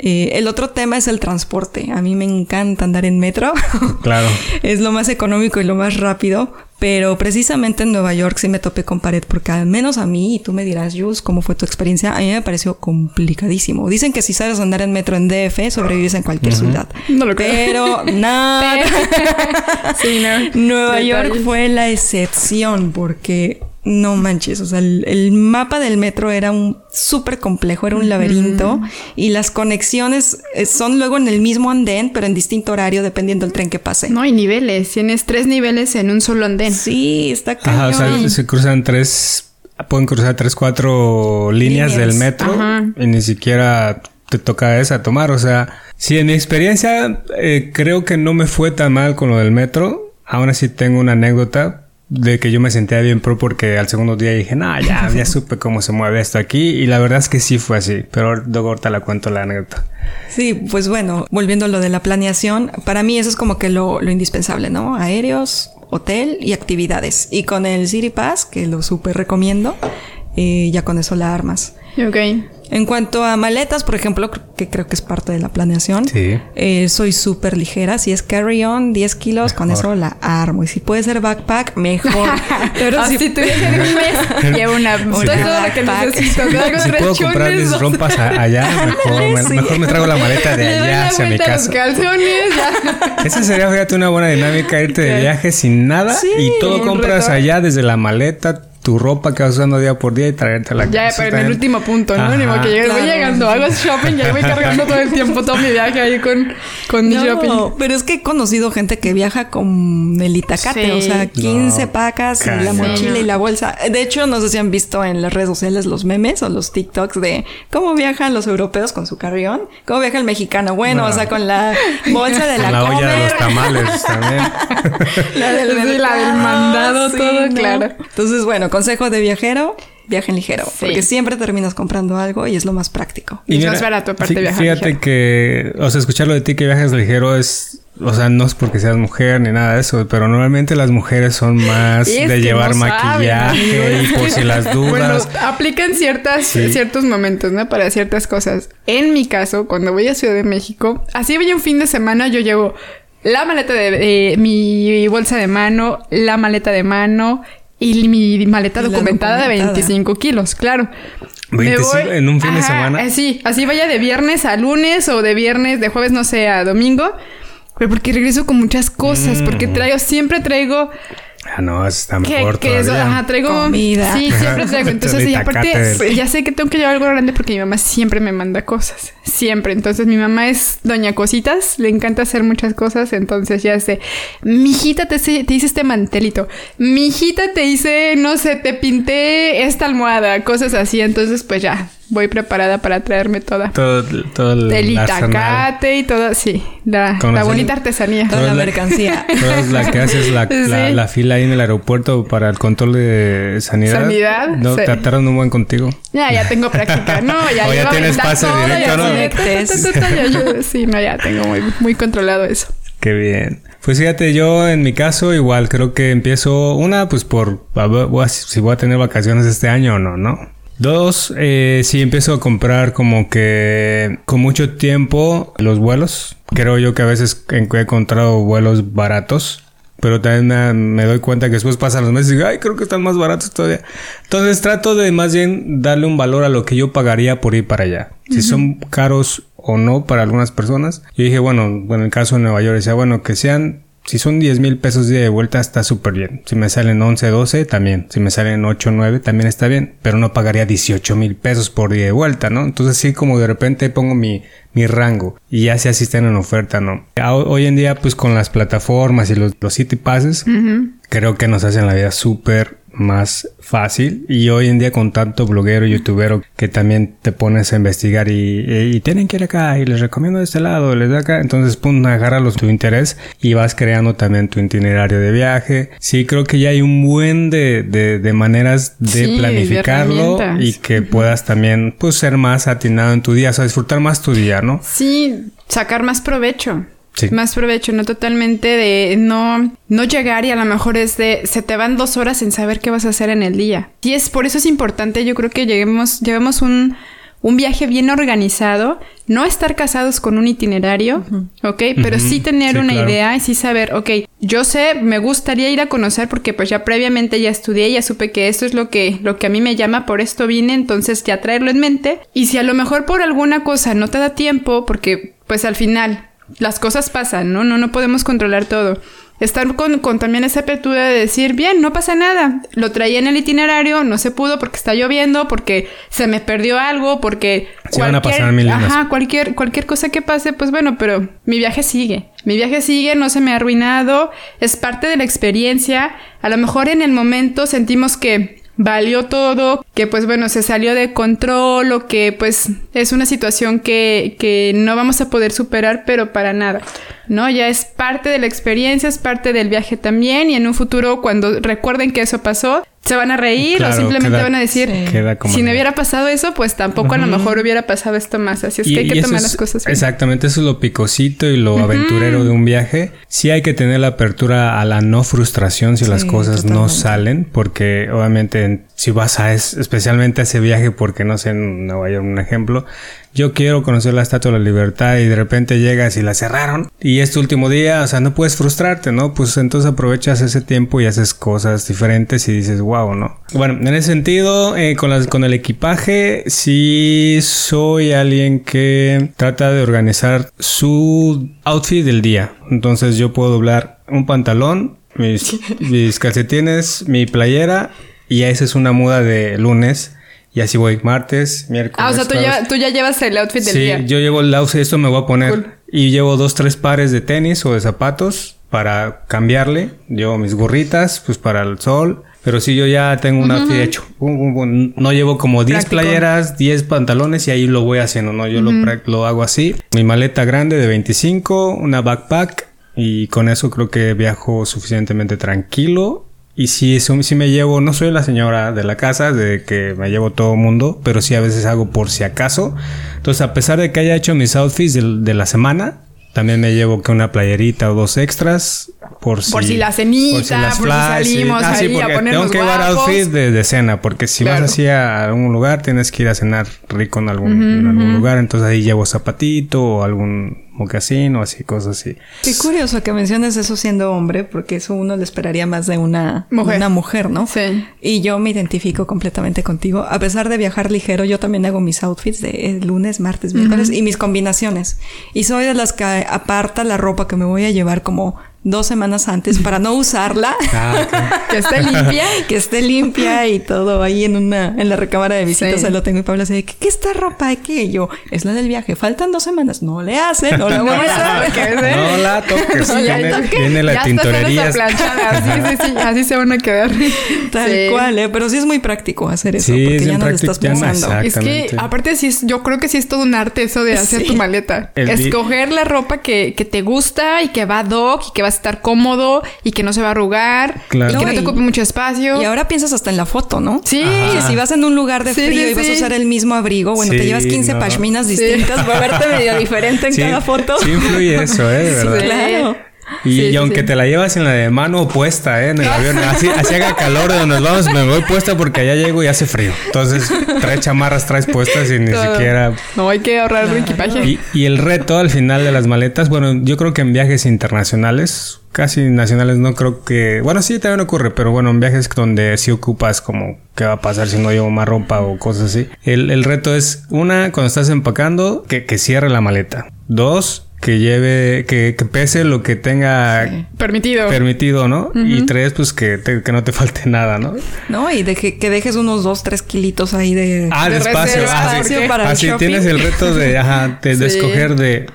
[SPEAKER 3] Eh, el otro tema es el transporte. A mí me encanta andar en metro.
[SPEAKER 1] Claro.
[SPEAKER 3] es lo más económico y lo más rápido. Pero precisamente en Nueva York sí me topé con pared, porque al menos a mí, y tú me dirás, Jules, cómo fue tu experiencia, a mí me pareció complicadísimo. Dicen que si sabes andar en metro en DF, sobrevives en cualquier ciudad.
[SPEAKER 2] No lo
[SPEAKER 3] creo. Pero nada. sí, no. Nueva York fue la excepción, porque no manches, o sea, el, mapa del metro era un súper complejo, era un laberinto y las conexiones eh, son luego en el mismo andén, pero en distinto horario dependiendo del tren que pase.
[SPEAKER 2] No hay niveles, tienes tres niveles en un solo andén.
[SPEAKER 3] Sí, está
[SPEAKER 1] cañón. Ajá, o sea, se cruzan tres, pueden cruzar tres, cuatro líneas, del metro y ni siquiera te toca esa tomar, o sea, sí, en mi experiencia eh, creo que no me fue tan mal con lo del metro, aún así tengo una anécdota de que yo me sentía bien pro porque al segundo día dije, no, ya, ya supe cómo se mueve esto aquí y la verdad es que sí fue así, pero luego ahorita la cuento la anécdota.
[SPEAKER 3] Sí, pues bueno, volviendo a lo de la planeación, para mí eso es como que lo, lo indispensable, ¿no? Aéreos, hotel y actividades. Y con el City Pass, que lo súper recomiendo, eh, ya con eso la armas.
[SPEAKER 2] Ok.
[SPEAKER 3] En cuanto a maletas, por ejemplo, que creo que es parte de la planeación, eh, soy súper ligera. Si es carry-on, 10 kilos, con eso la armo. Y si puede ser backpack, mejor.
[SPEAKER 2] Pero si, si tuviese un mes, llevo una, una todo que necesito.
[SPEAKER 1] Si puedo comprar mis rompas allá, mejor, mejor me traigo la maleta de allá hacia mi casa.
[SPEAKER 2] calzones,
[SPEAKER 1] Esa sería, fíjate, una buena dinámica, irte de viaje sin nada y todo compras allá desde la maleta, tu ropa que vas usando día por día y traerte la
[SPEAKER 2] Ya, pero en el último punto, ¿no? Ni que llegue, voy llegando, hago shopping y ahí voy cargando todo el tiempo todo mi viaje ahí con, con mi shopping.
[SPEAKER 3] Pero es que he conocido gente que viaja con el itacate, o sea, 15 pacas y la mochila y la bolsa. De hecho, no sé si han visto en las redes sociales los memes o los TikToks de cómo viajan los europeos con su carrión, cómo viaja el mexicano. Bueno, o sea, con la bolsa de la,
[SPEAKER 1] la olla de los tamales también.
[SPEAKER 2] la del, la del mandado, todo, claro.
[SPEAKER 3] Entonces, bueno, consejo de viajero, viajen ligero. Porque siempre terminas comprando algo y es lo más práctico.
[SPEAKER 2] Y, es más barato aparte de viajar
[SPEAKER 1] Fíjate que, o sea, escucharlo de ti que viajes ligero es... O sea, no es porque seas mujer ni nada de eso, pero normalmente las mujeres son más de llevar maquillaje y por si las dudas.
[SPEAKER 2] Bueno, aplican ciertas, ciertos momentos, ¿no? Para ciertas cosas. En mi caso, cuando voy a Ciudad de México, así voy un fin de semana, yo llevo la maleta de mi bolsa de mano, la maleta de mano, y mi maleta documentada, de
[SPEAKER 3] documentada.
[SPEAKER 2] 25 kilos, claro.
[SPEAKER 1] 25 en un fin de semana.
[SPEAKER 2] eh, sí, así vaya de viernes a lunes o de viernes, de jueves, no sé, a domingo. Pero porque regreso con muchas cosas, porque
[SPEAKER 1] Mm.
[SPEAKER 2] traigo, siempre traigo
[SPEAKER 1] Ah, no, eso está mejor
[SPEAKER 2] que eso, ajá, traigo
[SPEAKER 3] Comida.
[SPEAKER 2] Sí, siempre traigo. Entonces, y aparte, ya sé que tengo que llevar algo grande porque mi mamá siempre me manda cosas. Siempre. Entonces, mi mamá es doña cositas, le encanta hacer muchas cosas. Entonces, ya sé, mijita, te, hice- te hice este mantelito. Mijita, te hice, no sé, te pinté esta almohada, cosas así. Entonces, pues ya, voy preparada para traerme toda.
[SPEAKER 1] Todo, todo el,
[SPEAKER 2] El itacate y todo, sí, la, la bonita artesanía.
[SPEAKER 3] Toda la
[SPEAKER 1] la-
[SPEAKER 3] mercancía.
[SPEAKER 1] Toda la que haces la, la,
[SPEAKER 2] Sí.
[SPEAKER 1] la fila ahí en el aeropuerto para el control de sanidad.
[SPEAKER 2] Sanidad,
[SPEAKER 1] No,
[SPEAKER 2] sí.
[SPEAKER 1] trataron un buen contigo.
[SPEAKER 2] Ya, ya tengo práctica. No, ya,
[SPEAKER 1] O ya tienes
[SPEAKER 2] la
[SPEAKER 1] pase directo, ¿no?
[SPEAKER 2] Sí, no, ya tengo muy, muy controlado eso.
[SPEAKER 1] Qué bien. Pues fíjate, yo en mi caso igual creo que empiezo una, pues por a ver, voy a- si voy a tener vacaciones este año o no, ¿no? Dos, eh, sí empiezo a comprar como que con mucho tiempo los vuelos. Creo yo que a veces he encontrado vuelos baratos. Pero también me, me doy cuenta que después pasan los meses y digo, ay, creo que están más baratos todavía. Entonces trato de más bien darle un valor a lo que yo pagaría por ir para allá. Si son caros o no para algunas personas. Yo dije, bueno, bueno, en el caso de Nueva York, decía, bueno, que sean, si son 10 mil pesos de vuelta, está súper bien. Si me salen 11, 12, también. Si me salen 8, 9, también está bien. Pero no pagaría 18 mil pesos por y de vuelta, ¿no? Entonces sí, como de repente pongo mi, mi rango y ya si así están en oferta, ¿no? Hoy en día, pues con las plataformas y los, los city passes, creo que nos hacen la vida súper más fácil. Y hoy en día con tanto bloguero youtubero que también te pones a investigar y, y- y tienen que ir acá y les recomiendo de este lado les da acá. Entonces pum agarra los tu interés y vas creando también tu itinerario de viaje. Sí creo que ya hay un buen de, de, de maneras de
[SPEAKER 2] Sí,
[SPEAKER 1] planificarlo y que puedas también pues ser más atinado en tu día o sea disfrutar más tu día ¿no?
[SPEAKER 2] Sí, sacar más provecho.
[SPEAKER 1] Sí.
[SPEAKER 2] Más provecho, no totalmente de no, no llegar y a lo mejor es de se te van dos horas en saber qué vas a hacer en el día. Y es por eso es importante, yo creo que lleguemos, llevemos un, un viaje bien organizado, no estar casados con un itinerario, ¿ok? Pero sí tener
[SPEAKER 1] Sí,
[SPEAKER 2] una
[SPEAKER 1] claro.
[SPEAKER 2] idea y sí saber, ok, yo sé, me gustaría ir a conocer porque pues ya previamente ya estudié, ya supe que esto es lo que, lo que a mí me llama, por esto vine, entonces ya traerlo en mente. Y si a lo mejor por alguna cosa no te da tiempo, porque pues al final las cosas pasan, ¿no? No, no podemos controlar todo. Estar con, con también esa apertura de decir, bien, no pasa nada. Lo traía en el itinerario, no se pudo porque está lloviendo, porque se me perdió algo, porque
[SPEAKER 1] Sí, van a pasar mil
[SPEAKER 2] ajá, cualquier, cualquier cosa que pase, pues bueno, pero mi viaje sigue. Mi viaje sigue, no se me ha arruinado, es parte de la experiencia. A lo mejor en el momento sentimos que valió todo, que pues bueno, se salió de control o que pues es una situación que, que no vamos a poder superar, pero para nada, ¿no? Ya es parte de la experiencia, es parte del viaje también y en un futuro cuando recuerden que eso pasó, se van a reír
[SPEAKER 1] Claro,
[SPEAKER 2] o simplemente
[SPEAKER 1] queda-
[SPEAKER 2] van a decir,
[SPEAKER 3] Sí.
[SPEAKER 1] queda como
[SPEAKER 2] si no hubiera pasado eso, pues tampoco a lo mejor hubiera pasado esto más. Así es que hay que tomar
[SPEAKER 1] es-
[SPEAKER 2] las cosas bien.
[SPEAKER 1] Exactamente, eso es lo picosito y lo aventurero de un viaje. Sí hay que tener la apertura a la no frustración si las cosas no salen, porque obviamente en- si vas a es- especialmente a ese viaje, porque no sé, en Nueva York un ejemplo, yo quiero conocer la Estatua de la Libertad y de repente llegas y la cerraron y este último día, o sea, no puedes frustrarte, ¿no? Pues entonces aprovechas ese tiempo y haces cosas diferentes y dices, wow, ¿no? Bueno, en ese sentido, eh, con, las, con el equipaje, sí soy alguien que trata de organizar su outfit del día. Entonces yo puedo doblar un pantalón, mis, mis calcetines, mi playera y esa es una muda de lunes. Y así voy martes, miércoles.
[SPEAKER 2] Ah, o sea, tú tú ya llevas el outfit del
[SPEAKER 1] Sí,
[SPEAKER 2] día.
[SPEAKER 1] yo llevo el outfit, esto me voy a poner.
[SPEAKER 2] Cool.
[SPEAKER 1] Y llevo dos, tres pares de tenis o de zapatos para cambiarle. Llevo mis gorritas, pues para el sol. Pero sí, yo ya tengo un outfit hecho. No llevo como 10
[SPEAKER 2] Práctico.
[SPEAKER 1] playeras, 10 pantalones y ahí lo voy haciendo, ¿no? Yo lo, lo hago así. Mi maleta grande de 25, una backpack. Y con eso creo que viajo suficientemente tranquilo. Y sí, eso, sí me llevo, no soy la señora de la casa, de que me llevo todo mundo, pero sí a veces hago por si acaso. Entonces, a pesar de que haya hecho mis outfits de, la semana, también me llevo que una playerita o dos extras por si,
[SPEAKER 2] Por si la cenita, por si
[SPEAKER 1] flashes.
[SPEAKER 2] salimos
[SPEAKER 1] Ah, sí,
[SPEAKER 2] ahí a ponernos
[SPEAKER 1] tengo que llevar outfit de, de cena, porque si
[SPEAKER 2] Claro.
[SPEAKER 1] vas así a algún lugar, tienes que ir a cenar rico en algún, en algún lugar, entonces ahí llevo zapatito o algún mocasín o así, cosas así.
[SPEAKER 3] Qué curioso que menciones eso siendo hombre, porque eso uno le esperaría más de una
[SPEAKER 2] Mujer.
[SPEAKER 3] de una mujer, ¿no?
[SPEAKER 2] Sí.
[SPEAKER 3] Y yo me identifico completamente contigo. A pesar de viajar ligero, yo también hago mis outfits de eh, lunes, martes, miércoles y mis combinaciones. Y soy de las que aparta la ropa que me voy a llevar como dos semanas antes para no usarla.
[SPEAKER 1] Ah.
[SPEAKER 2] Que esté limpia.
[SPEAKER 3] que esté limpia y todo ahí en una en la recámara de visitas
[SPEAKER 2] Sí.
[SPEAKER 3] se lo tengo y Pablo dice ¿qué, qué esta ropa qué Y yo es la del viaje faltan dos semanas no le hace no la voy a usar
[SPEAKER 1] No la toques.
[SPEAKER 2] Ya
[SPEAKER 1] viene,
[SPEAKER 2] toque.
[SPEAKER 1] viene la
[SPEAKER 2] Ya
[SPEAKER 1] tintorería.
[SPEAKER 2] aplanchadas. Sí, sí, sí. Así se van a quedar.
[SPEAKER 3] tal
[SPEAKER 2] Sí.
[SPEAKER 3] cual ¿eh? pero sí es muy práctico hacer eso
[SPEAKER 1] Sí,
[SPEAKER 3] porque
[SPEAKER 1] es
[SPEAKER 3] ya no le
[SPEAKER 1] práctico,
[SPEAKER 3] estás
[SPEAKER 1] no
[SPEAKER 3] pensando.
[SPEAKER 2] Es que, aparte, sí es, yo creo que sí es todo un arte eso de hacer
[SPEAKER 3] Sí.
[SPEAKER 2] tu maleta.
[SPEAKER 1] El
[SPEAKER 2] Escoger la ropa que, que te gusta y que va ad hoc y que vas a estar cómodo y que no se va a arrugar
[SPEAKER 1] Claro.
[SPEAKER 2] y que no te ocupe mucho espacio.
[SPEAKER 3] y ahora piensas hasta en la foto ¿no?
[SPEAKER 2] Sí.
[SPEAKER 3] Si vas en un lugar de
[SPEAKER 2] Sí,
[SPEAKER 3] frío
[SPEAKER 2] sí,
[SPEAKER 3] y vas a usar el mismo abrigo bueno te llevas 15
[SPEAKER 1] no.
[SPEAKER 3] pashminas distintas va a verte medio diferente en
[SPEAKER 1] Sí,
[SPEAKER 3] cada foto
[SPEAKER 1] sí influye eso, ¿eh? De verdad.
[SPEAKER 3] claro
[SPEAKER 1] Y,
[SPEAKER 2] Sí,
[SPEAKER 1] y
[SPEAKER 2] sí,
[SPEAKER 1] aunque
[SPEAKER 2] sí.
[SPEAKER 1] te la llevas en la de mano opuesta, ¿eh? En el avión, así, así haga calor de donde nos vamos, me voy puesta porque allá llego y hace frío. Entonces, traes chamarras, traes puestas y ni
[SPEAKER 2] Todo.
[SPEAKER 1] siquiera...
[SPEAKER 2] No hay que ahorrar equipaje.
[SPEAKER 1] Y, y el reto al final de las maletas, bueno, yo creo que en viajes internacionales, casi nacionales, no creo que... Bueno, sí, también ocurre, pero bueno, en viajes donde sí ocupas como qué va a pasar si no llevo más ropa o cosas así. El, el reto es, una, cuando estás empacando, que, que cierre la maleta. Dos, que lleve, que, que pese lo que tenga
[SPEAKER 2] Permitido.
[SPEAKER 1] permitido, ¿no? Y tres, pues que, te- que no te falte nada, ¿no?
[SPEAKER 3] No, y deje- que dejes unos dos, tres kilitos ahí de...
[SPEAKER 1] Ah,
[SPEAKER 2] De
[SPEAKER 1] despacio.
[SPEAKER 2] reserva,
[SPEAKER 1] Ah, sí.
[SPEAKER 3] espacio para
[SPEAKER 1] Así
[SPEAKER 3] shopping.
[SPEAKER 1] tienes el reto de, ajá, de, de
[SPEAKER 2] Sí.
[SPEAKER 1] escoger de...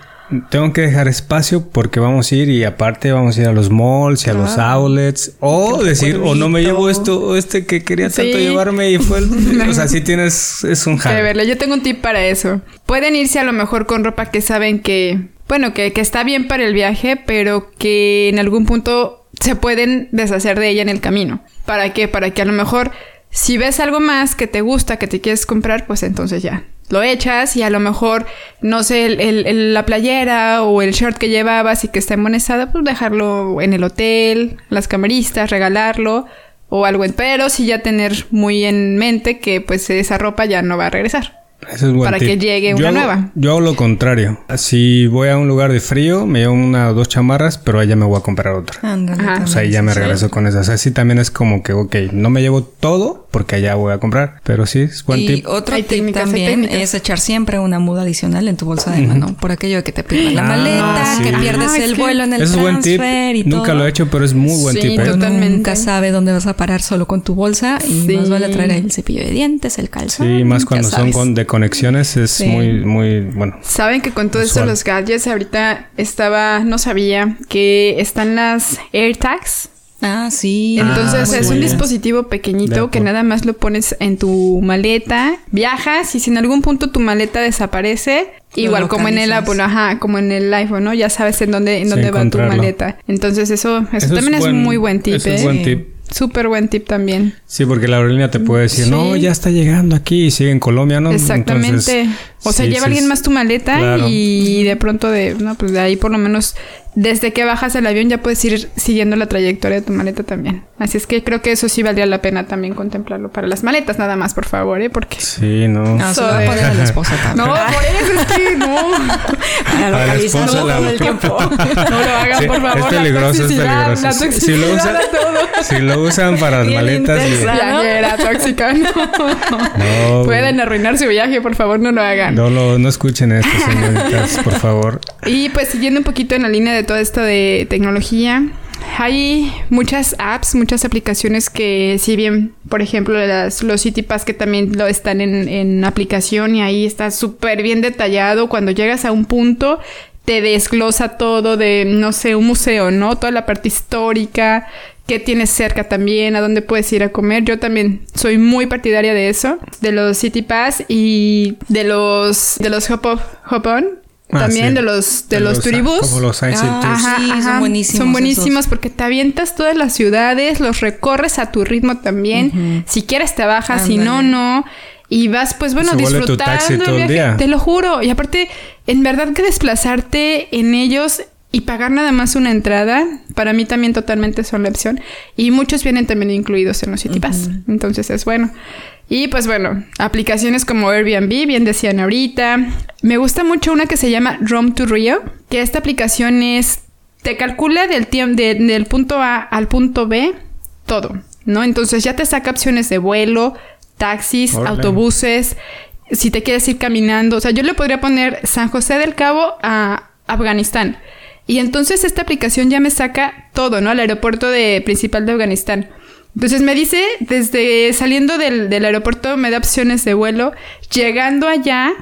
[SPEAKER 1] Tengo que dejar espacio porque vamos a ir y aparte vamos a ir a los malls y a los
[SPEAKER 3] Ah.
[SPEAKER 1] outlets. O decir, o no me llevo esto o este que quería tanto llevarme y fue el... o sea, sí tienes... Es un
[SPEAKER 2] De verle, yo tengo un tip para eso. Pueden irse a lo mejor con ropa que saben que, bueno, que, que está bien para el viaje, pero que en algún punto se pueden deshacer de ella en el camino. ¿Para qué? Para que a lo mejor si ves algo más que te gusta, que te quieres comprar, pues entonces ya. Lo echas y a lo mejor, no sé, el- el- el- la playera o el short que llevabas y que está estado, pues dejarlo en el hotel, las camaristas, regalarlo o algo. Pero sí ya tener muy en mente que pues esa ropa ya no va a regresar.
[SPEAKER 1] Eso es buen
[SPEAKER 2] para
[SPEAKER 1] tip.
[SPEAKER 2] que llegue
[SPEAKER 1] Yo
[SPEAKER 2] una
[SPEAKER 1] hago-
[SPEAKER 2] nueva.
[SPEAKER 1] Yo hago lo contrario. Si voy a un lugar de frío, me llevo una o dos chamarras, pero allá me voy a comprar otra.
[SPEAKER 3] Ándale.
[SPEAKER 1] O sea, ahí ya me regreso con esas. O sea, sí también es como que, ok, no me llevo todo porque allá voy a comprar. Pero sí, es buen
[SPEAKER 3] y
[SPEAKER 1] tip.
[SPEAKER 3] otro
[SPEAKER 2] Hay
[SPEAKER 3] tip
[SPEAKER 2] técnicas,
[SPEAKER 3] también es echar siempre una muda adicional en tu bolsa de mano. Por aquello de que te pierdas la
[SPEAKER 1] Ah,
[SPEAKER 3] maleta,
[SPEAKER 1] sí.
[SPEAKER 3] que pierdes
[SPEAKER 2] Ah, es
[SPEAKER 3] el
[SPEAKER 2] que-
[SPEAKER 3] vuelo en el
[SPEAKER 1] Eso es buen tip.
[SPEAKER 3] transfer y
[SPEAKER 1] Nunca
[SPEAKER 3] todo.
[SPEAKER 1] lo he hecho, pero es muy buen
[SPEAKER 2] Sí,
[SPEAKER 1] tip. ¿eh?
[SPEAKER 2] Totalmente.
[SPEAKER 3] nunca sabe dónde vas a parar solo con tu bolsa y
[SPEAKER 2] Sí.
[SPEAKER 3] más vale traer el cepillo de dientes, el calzón.
[SPEAKER 1] Sí, más cuando son con, de conexiones es
[SPEAKER 3] Sí.
[SPEAKER 1] muy, muy, bueno.
[SPEAKER 2] Saben que con todo esto los gadgets ahorita estaba, no sabía que están las AirTags.
[SPEAKER 3] Ah, sí.
[SPEAKER 2] Entonces
[SPEAKER 1] muy
[SPEAKER 2] es un dispositivo pequeñito que nada más lo pones en tu maleta, viajas y si en algún punto tu maleta desaparece,
[SPEAKER 3] Lo
[SPEAKER 2] igual como en el. Apple, ajá, como en el iPhone, ¿no? Ya sabes en dónde, en
[SPEAKER 1] Sí,
[SPEAKER 2] dónde va tu maleta. Entonces eso, eso,
[SPEAKER 1] Eso es
[SPEAKER 2] también es,
[SPEAKER 1] buen-
[SPEAKER 2] muy buen tip,
[SPEAKER 1] eso es
[SPEAKER 2] ¿eh?
[SPEAKER 1] buen
[SPEAKER 3] Sí.
[SPEAKER 1] tip.
[SPEAKER 2] Súper buen tip también.
[SPEAKER 1] Sí, porque la aerolínea te puede decir,
[SPEAKER 2] Sí.
[SPEAKER 1] no, ya está llegando aquí y sigue en Colombia, ¿no?
[SPEAKER 2] Exactamente.
[SPEAKER 1] Entonces,
[SPEAKER 2] o sea,
[SPEAKER 1] sí,
[SPEAKER 2] lleva
[SPEAKER 1] sí,
[SPEAKER 2] alguien más tu maleta
[SPEAKER 1] Claro.
[SPEAKER 2] y de pronto de, no, pues de ahí por lo menos desde que bajas el avión ya puedes ir siguiendo la trayectoria de tu maleta también. Así es que creo que eso sí valdría la pena también contemplarlo para las maletas nada más, por favor, ¿eh? Porque
[SPEAKER 1] Sí, no.
[SPEAKER 3] No, se lo va a
[SPEAKER 2] Soy-
[SPEAKER 3] poner a la esposa también.
[SPEAKER 2] no, por eso es que no.
[SPEAKER 3] Para
[SPEAKER 1] la la-
[SPEAKER 3] todo el tiempo.
[SPEAKER 2] No lo hagan,
[SPEAKER 1] Sí,
[SPEAKER 2] por favor.
[SPEAKER 1] es
[SPEAKER 2] la
[SPEAKER 1] peligroso, es
[SPEAKER 2] toxicidad,
[SPEAKER 1] peligroso.
[SPEAKER 2] La
[SPEAKER 1] Si- si
[SPEAKER 2] toxicidad
[SPEAKER 1] lo usa-. Si lo usan para las maletas
[SPEAKER 2] tóxica, no.
[SPEAKER 1] No,
[SPEAKER 2] Pueden arruinar su viaje, por favor, no lo hagan.
[SPEAKER 1] no, lo- no escuchen esto, señoritas, por favor.
[SPEAKER 2] Y pues siguiendo un poquito en la línea de todo esto de tecnología, hay muchas apps, muchas aplicaciones que si bien, por ejemplo, las, los City Pass que también lo están en, en aplicación y ahí está súper bien detallado, cuando llegas a un punto te desglosa todo de, no sé, un museo, ¿no? Toda la parte histórica, qué tienes cerca también, a dónde puedes ir a comer. Yo también soy muy partidaria de eso, de los City Pass y de los, de los Hop, Hop On.
[SPEAKER 1] Ah,
[SPEAKER 2] también
[SPEAKER 1] sí.
[SPEAKER 2] de los de, los,
[SPEAKER 1] ah,
[SPEAKER 2] turibus.
[SPEAKER 1] Como los.
[SPEAKER 3] Ah, Sí, son buenísimos
[SPEAKER 2] Son buenísimos
[SPEAKER 3] esos.
[SPEAKER 2] porque te avientas todas las ciudades, los recorres a tu ritmo también. Si quieres te bajas, si no, no. Y vas, pues bueno,
[SPEAKER 1] Se vuelve tu
[SPEAKER 2] disfrutando
[SPEAKER 1] taxi
[SPEAKER 2] el
[SPEAKER 1] todo el
[SPEAKER 2] viaje.
[SPEAKER 1] día.
[SPEAKER 2] Te lo juro. Y aparte, en verdad que desplazarte en ellos y pagar nada más una entrada, para mí también totalmente son la opción. Y muchos vienen también incluidos en los City Pass. Entonces es bueno. Y pues bueno, aplicaciones como Airbnb, bien decían ahorita. Me gusta mucho una que se llama Roam to Rio, que esta aplicación es, te calcula del, del punto A al punto B todo, ¿no? Entonces ya te saca opciones de vuelo, taxis, autobuses, si te quieres ir caminando. O sea, yo le podría poner San José del Cabo a Afganistán. Y entonces esta aplicación ya me saca todo, ¿no? Al aeropuerto de, principal de Afganistán. Entonces me dice, desde saliendo del, aeropuerto, me da opciones de vuelo, llegando allá,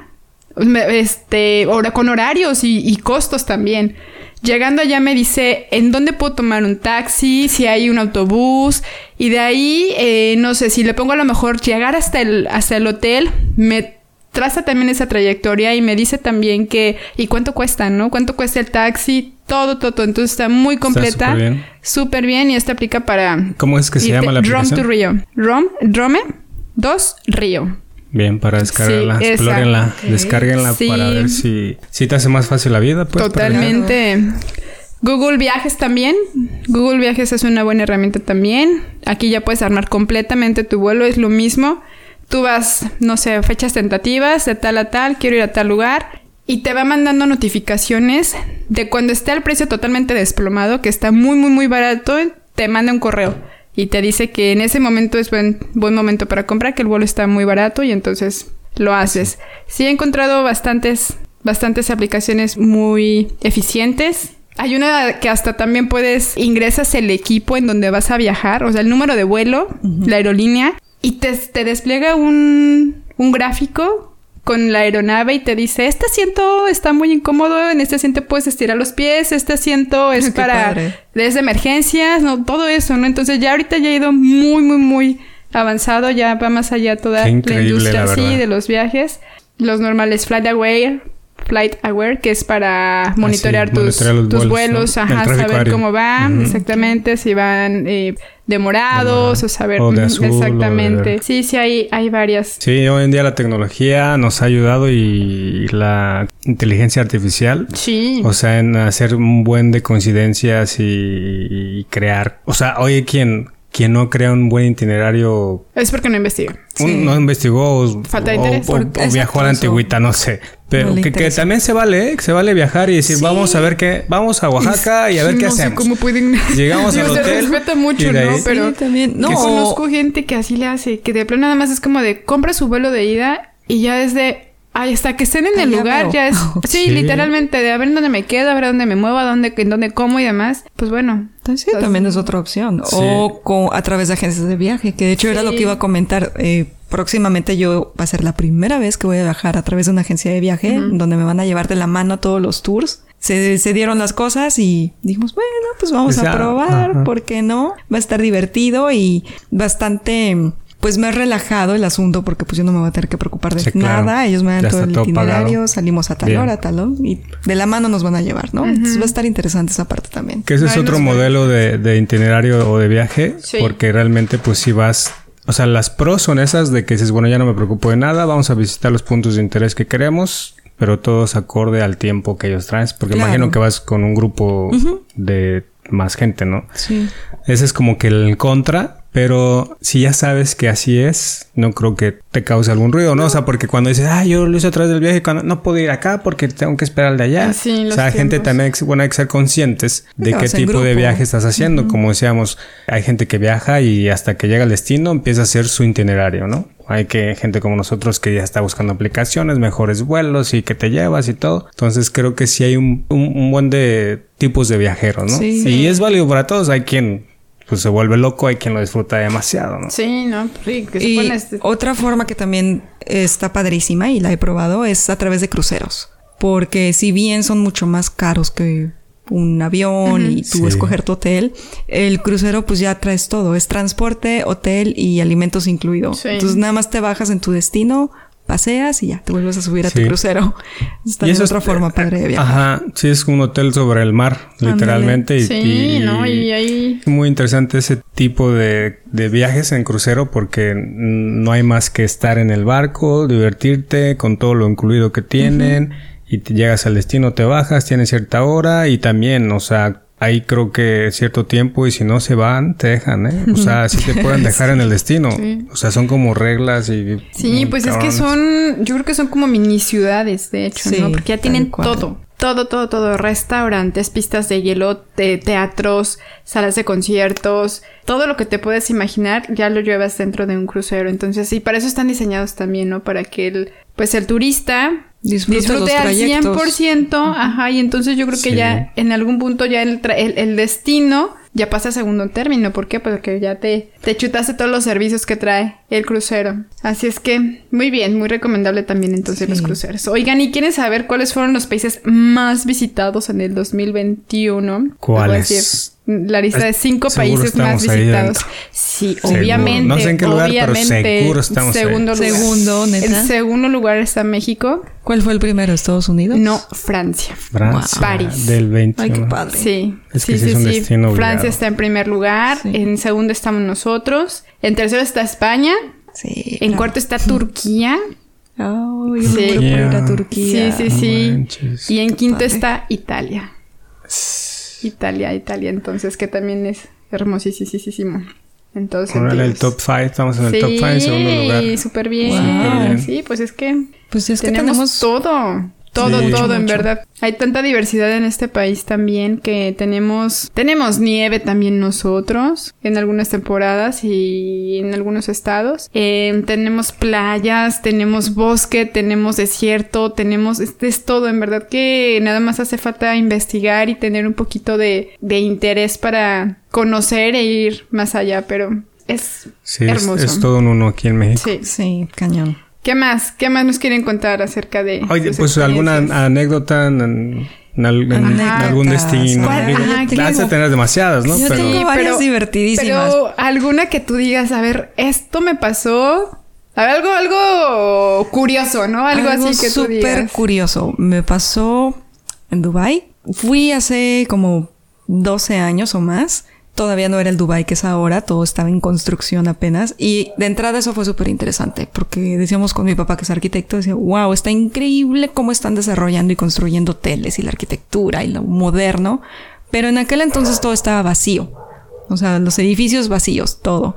[SPEAKER 2] este, con horarios y, costos también. Llegando allá me dice en dónde puedo tomar un taxi, si hay un autobús, y de ahí, eh, no sé, si le pongo a lo mejor llegar hasta el, hasta el hotel, me traza también esa trayectoria y me dice también que, ¿y cuánto cuesta, no? ¿Cuánto cuesta el taxi? Todo, todo, todo. Entonces está muy completa. Súper bien. y esta aplica para...
[SPEAKER 1] ¿Cómo es que se llama la aplicación?
[SPEAKER 2] Rom to Rio. Rom, Rome 2 Río.
[SPEAKER 1] Bien, para descargarla, sí, explórenla, descárguenla para ver si, si te hace más fácil la vida. Pues,
[SPEAKER 2] Totalmente. Google Viajes también. Google Viajes es una buena herramienta también. Aquí ya puedes armar completamente tu vuelo, es lo mismo tú vas, no sé, fechas tentativas de tal a tal, quiero ir a tal lugar. Y te va mandando notificaciones de cuando esté el precio totalmente desplomado, que está muy, muy, muy barato, te manda un correo y te dice que en ese momento es buen, buen momento para comprar, que el vuelo está muy barato y entonces lo haces. Sí he encontrado bastantes, bastantes aplicaciones muy eficientes. Hay una que hasta también puedes, ingresas el equipo en donde vas a viajar, o sea, el número de vuelo, la aerolínea, y te, te despliega un, un gráfico con la aeronave y te dice, este asiento está muy incómodo, en este asiento puedes estirar los pies, este asiento es para desde emergencias, no, todo eso, ¿no? Entonces ya ahorita ya ha ido muy, muy, muy avanzado, ya va más allá toda la industria así de los viajes. Los normales Flight Aware, Flight Aware, que es para ah, monitorear tus, tus vuelos, ajá, saber cómo van, exactamente, si van eh, demorados o saber exactamente. sí, sí, hay, hay varias.
[SPEAKER 1] Sí, hoy en día la tecnología nos ha ayudado y la inteligencia artificial.
[SPEAKER 2] Sí.
[SPEAKER 1] O sea, en hacer un buen de coincidencias y, crear. O sea, oye, ¿quién? Quien no crea un buen itinerario.
[SPEAKER 2] Es porque no investiga.
[SPEAKER 1] No investigó o, viajó a la antigüita, no sé. Pero que, también se vale, ¿eh? se vale viajar y decir, vamos a ver qué, vamos a Oaxaca y a ver qué hacemos.
[SPEAKER 2] Sé cómo pueden.
[SPEAKER 1] Llegamos al hotel.
[SPEAKER 2] Se respeta mucho, ¿no? Pero
[SPEAKER 3] también, no.
[SPEAKER 2] conozco gente que así le hace, que de plano nada más es como de compra su vuelo de ida y ya desde hasta que estén en el lugar ya es... Sí, literalmente, de a ver dónde me quedo, a ver dónde me muevo, a dónde, en dónde como y demás. Pues bueno.
[SPEAKER 3] Entonces, sí, también es otra opción. O a través de agencias de viaje, que de hecho era lo que iba a comentar. Eh, próximamente yo va a ser la primera vez que voy a viajar a través de una agencia de viaje, donde me van a llevar de la mano todos los tours. Se, se dieron las cosas y dijimos, bueno, pues vamos a probar, ¿por qué no? Va a estar divertido y bastante pues me ha relajado el asunto porque pues yo no me voy a tener que preocupar de nada. Ellos me dan todo el itinerario, salimos a tal hora, tal hora, y de la mano nos van a llevar, ¿no? Entonces va a estar interesante esa parte también.
[SPEAKER 1] Que ese es otro modelo de, itinerario o de viaje, porque realmente pues si vas o sea, las pros son esas de que dices, bueno, ya no me preocupo de nada, vamos a visitar los puntos de interés que queremos, pero todos acorde al tiempo que ellos traen. Porque imagino que vas con un grupo de más gente, ¿no?
[SPEAKER 3] Sí.
[SPEAKER 1] Ese es como que el contra, pero si ya sabes que así es, no creo que te cause algún ruido, ¿no? O sea, porque cuando dices, ah, yo lo hice atrás del viaje, cuando no puedo ir acá porque tengo que esperar al de allá.
[SPEAKER 2] Sí,
[SPEAKER 1] o sea, hay gente también, bueno, hay que ser conscientes de qué tipo de viaje estás haciendo. Como decíamos, hay gente que viaja y hasta que llega al destino empieza a hacer su itinerario, ¿no? Hay que gente como nosotros que ya está buscando aplicaciones, mejores vuelos y que te llevas y todo. Entonces creo que sí hay un, un, buen de tipos de viajeros, ¿no? Sí. Y es válido para todos. Hay quien pues se vuelve loco, hay quien lo disfruta demasiado, ¿no?
[SPEAKER 2] Sí, ¿no? Sí,
[SPEAKER 3] que y este otra forma que también está padrísima y la he probado es a través de cruceros. Porque si bien son mucho más caros que un avión y tú escoger tu hotel, el crucero pues ya traes todo, es transporte, hotel y alimentos incluidos. Entonces nada más te bajas en tu destino, paseas y ya te vuelves a subir a tu crucero. Esta es otra forma padre de viajar.
[SPEAKER 1] Ajá, sí, es un hotel sobre el mar, literalmente. Y,
[SPEAKER 2] sí, ¿no? Y ahí...
[SPEAKER 1] Muy interesante ese tipo de, viajes en crucero porque no hay más que estar en el barco, divertirte con todo lo incluido que tienen y te llegas al destino, te bajas, tienes cierta hora y también, o sea, hay creo que cierto tiempo y si no se van, te dejan, ¿eh? O sea, sí te pueden dejar en el destino. O sea, son como reglas y...
[SPEAKER 2] Sí, pues es que son, yo creo que son como mini ciudades, de hecho, ¿no? Porque ya tienen todo. Todo, todo, todo. Restaurantes, pistas de hielo, teatros, salas de conciertos. Todo lo que te puedes imaginar ya lo llevas dentro de un crucero. Entonces, sí, para eso están diseñados también, ¿no? Para que el, pues el turista disfrute al 100%, ajá, y entonces yo creo que ya en algún punto ya el, el, destino ya pasa a segundo término. ¿Por qué? Porque ya te, te chutaste todos los servicios que trae el crucero. Así es que, muy bien, muy recomendable también entonces los cruceros. Oigan, ¿y quieren saber cuáles fueron los países más visitados en el 2021?
[SPEAKER 1] ¿Cuáles?
[SPEAKER 2] la lista de cinco países más visitados. Sí, obviamente.
[SPEAKER 1] No sé en qué lugar, pero seguro estamos
[SPEAKER 2] segundo
[SPEAKER 1] ahí.
[SPEAKER 2] Lugar.
[SPEAKER 3] Segundo, neta.
[SPEAKER 2] El segundo lugar está México.
[SPEAKER 3] ¿Cuál fue el primero? ¿Estados Unidos?
[SPEAKER 2] No, Francia.
[SPEAKER 1] Francia.
[SPEAKER 2] París.
[SPEAKER 1] Del 21.
[SPEAKER 3] Ay, qué padre.
[SPEAKER 2] Sí.
[SPEAKER 1] Es que
[SPEAKER 2] sí,
[SPEAKER 1] sí es un
[SPEAKER 2] sí.
[SPEAKER 1] destino
[SPEAKER 2] Francia está en primer lugar. En segundo estamos nosotros. En tercero está España.
[SPEAKER 3] Sí.
[SPEAKER 2] En
[SPEAKER 3] claro.
[SPEAKER 2] cuarto está Turquía.
[SPEAKER 3] Ay,
[SPEAKER 2] Sí.
[SPEAKER 3] yo quiero ir a Turquía.
[SPEAKER 2] Sí, sí, sí.
[SPEAKER 1] manches.
[SPEAKER 2] Y en quinto está Italia. Italia, Italia, entonces que también es hermosísimo. Entonces,
[SPEAKER 1] en el top 5, estamos en el top 5, en segundo lugar.
[SPEAKER 2] Sí, súper bien.
[SPEAKER 3] Wow.
[SPEAKER 1] bien.
[SPEAKER 2] Sí, pues es que
[SPEAKER 3] Pues es que
[SPEAKER 2] tenemos,
[SPEAKER 3] tenemos...
[SPEAKER 2] todo. Todo,
[SPEAKER 1] Sí.
[SPEAKER 2] todo,
[SPEAKER 3] Mucho,
[SPEAKER 2] en
[SPEAKER 3] mucho.
[SPEAKER 2] verdad. Hay tanta diversidad en este país también que tenemos, tenemos nieve también nosotros en algunas temporadas y en algunos estados. Eh, tenemos playas, tenemos bosque, tenemos desierto, tenemos, este es todo, en verdad que nada más hace falta investigar y tener un poquito de, de interés para conocer e ir más allá, pero es
[SPEAKER 1] Sí, es,
[SPEAKER 2] hermoso.
[SPEAKER 1] es todo un uno aquí en México.
[SPEAKER 2] Sí.
[SPEAKER 3] Sí, cañón.
[SPEAKER 2] ¿Qué más? ¿Qué más nos quieren contar acerca de
[SPEAKER 1] Oye, pues alguna anécdota en, en en
[SPEAKER 3] Anécdotas.
[SPEAKER 1] algún destino. Vas a tener demasiadas, ¿no?
[SPEAKER 3] Yo
[SPEAKER 1] Pero
[SPEAKER 3] tengo varias divertidísimas.
[SPEAKER 2] Pero alguna que tú digas, a ver, esto me pasó. A ver, algo, algo curioso, ¿no? Algo, así que tú
[SPEAKER 3] súper
[SPEAKER 2] digas.
[SPEAKER 3] curioso. Me pasó en Dubai. Fui hace como 12 años o más. Todavía no era el Dubai que es ahora, todo estaba en construcción apenas. Y de entrada eso fue súper interesante, porque decíamos con mi papá que es arquitecto, decía, wow, está increíble cómo están desarrollando y construyendo hoteles y la arquitectura y lo moderno. Pero en aquel entonces todo estaba vacío. O sea, los edificios vacíos, todo.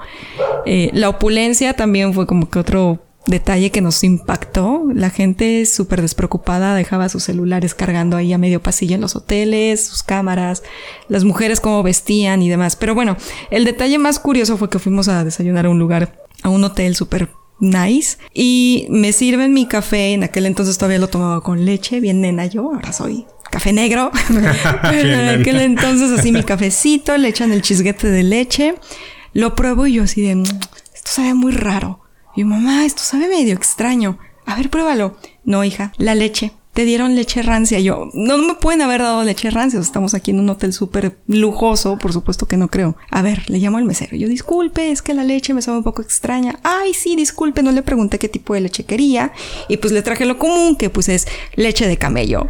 [SPEAKER 3] Eh, la opulencia también fue como que otro detalle que nos impactó. La gente súper despreocupada dejaba sus celulares cargando ahí a medio pasillo en los hoteles, sus cámaras, las mujeres cómo vestían y demás. Pero bueno, el detalle más curioso fue que fuimos a desayunar a un lugar, a un hotel súper nice y me sirven mi café. En aquel entonces todavía lo tomaba con leche, bien nena yo, ahora soy café negro. Pero en aquel entonces así mi cafecito, le echan el chisguete de leche, lo pruebo y yo así de, "Mm, esto sabe muy raro. Y mamá, esto sabe medio extraño. A ver, pruébalo. No, hija, la leche. Te dieron leche rancia. Yo, no me pueden haber dado leche rancia. Estamos aquí en un hotel súper lujoso. Por supuesto que no creo. A ver, le llamo al mesero. Yo, disculpe, es que la leche me sabe un poco extraña. Ay, sí, disculpe, no le pregunté qué tipo de leche quería. Y pues le traje lo común, que pues es leche de camello.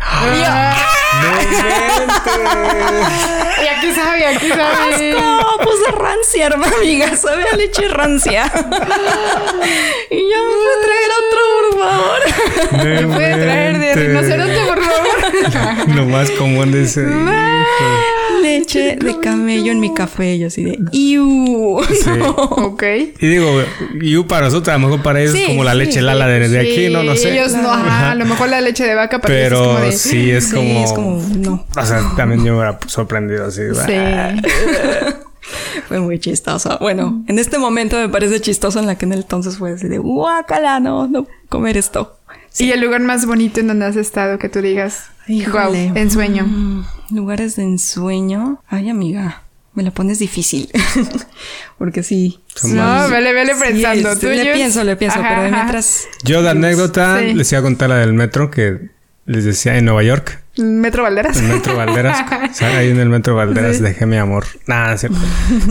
[SPEAKER 2] Y aquí sabe, y aquí sabe.
[SPEAKER 3] ¡Asco! Pues de rancia, hermana amiga. Sabe a leche rancia. y ya me puede traer otro, por favor.
[SPEAKER 2] ¿Me puede traer de rinoceronte, por favor?
[SPEAKER 1] Lo más común de ese.
[SPEAKER 3] Leche de camello en mi café. Yo así de... ¡Iu!
[SPEAKER 1] Sí.
[SPEAKER 2] ok.
[SPEAKER 1] Y digo, y para nosotros, a lo mejor para ellos
[SPEAKER 3] Sí,
[SPEAKER 1] es como la
[SPEAKER 3] sí,
[SPEAKER 1] leche lala de, de aquí,
[SPEAKER 2] Sí,
[SPEAKER 1] no, no sé.
[SPEAKER 2] Ellos no, ajá, a lo mejor la leche de vaca para ellos
[SPEAKER 1] Pero
[SPEAKER 2] es como de...
[SPEAKER 1] sí es
[SPEAKER 3] Sí,
[SPEAKER 1] como.
[SPEAKER 3] es como... No.
[SPEAKER 1] O sea, también yo me hubiera sorprendido así.
[SPEAKER 2] Sí.
[SPEAKER 3] Fue muy chistoso. Bueno, en este momento me parece chistoso en la que en el entonces fue así de... ¡Guácala! No, no comer esto.
[SPEAKER 2] ¿Y el lugar más bonito en donde has estado que tú digas?
[SPEAKER 3] Híjole.
[SPEAKER 2] Wow, ensueño.
[SPEAKER 3] Mm, lugares de ensueño. Ay, amiga, me la pones difícil. Porque sí.
[SPEAKER 2] No, vele, vele
[SPEAKER 3] sí,
[SPEAKER 2] pensando.
[SPEAKER 3] este,
[SPEAKER 2] Tuyos-
[SPEAKER 3] le pienso, le pienso,
[SPEAKER 2] Ajá,
[SPEAKER 3] pero mientras.
[SPEAKER 1] Yo de anécdota
[SPEAKER 2] Sí.
[SPEAKER 1] les iba a contar la del metro que les decía en Nueva York.
[SPEAKER 2] Metro Valderas.
[SPEAKER 1] El metro Valderas. Sea, ahí en el metro Valderas
[SPEAKER 2] Sí.
[SPEAKER 1] dejé mi amor. Nada, cierto.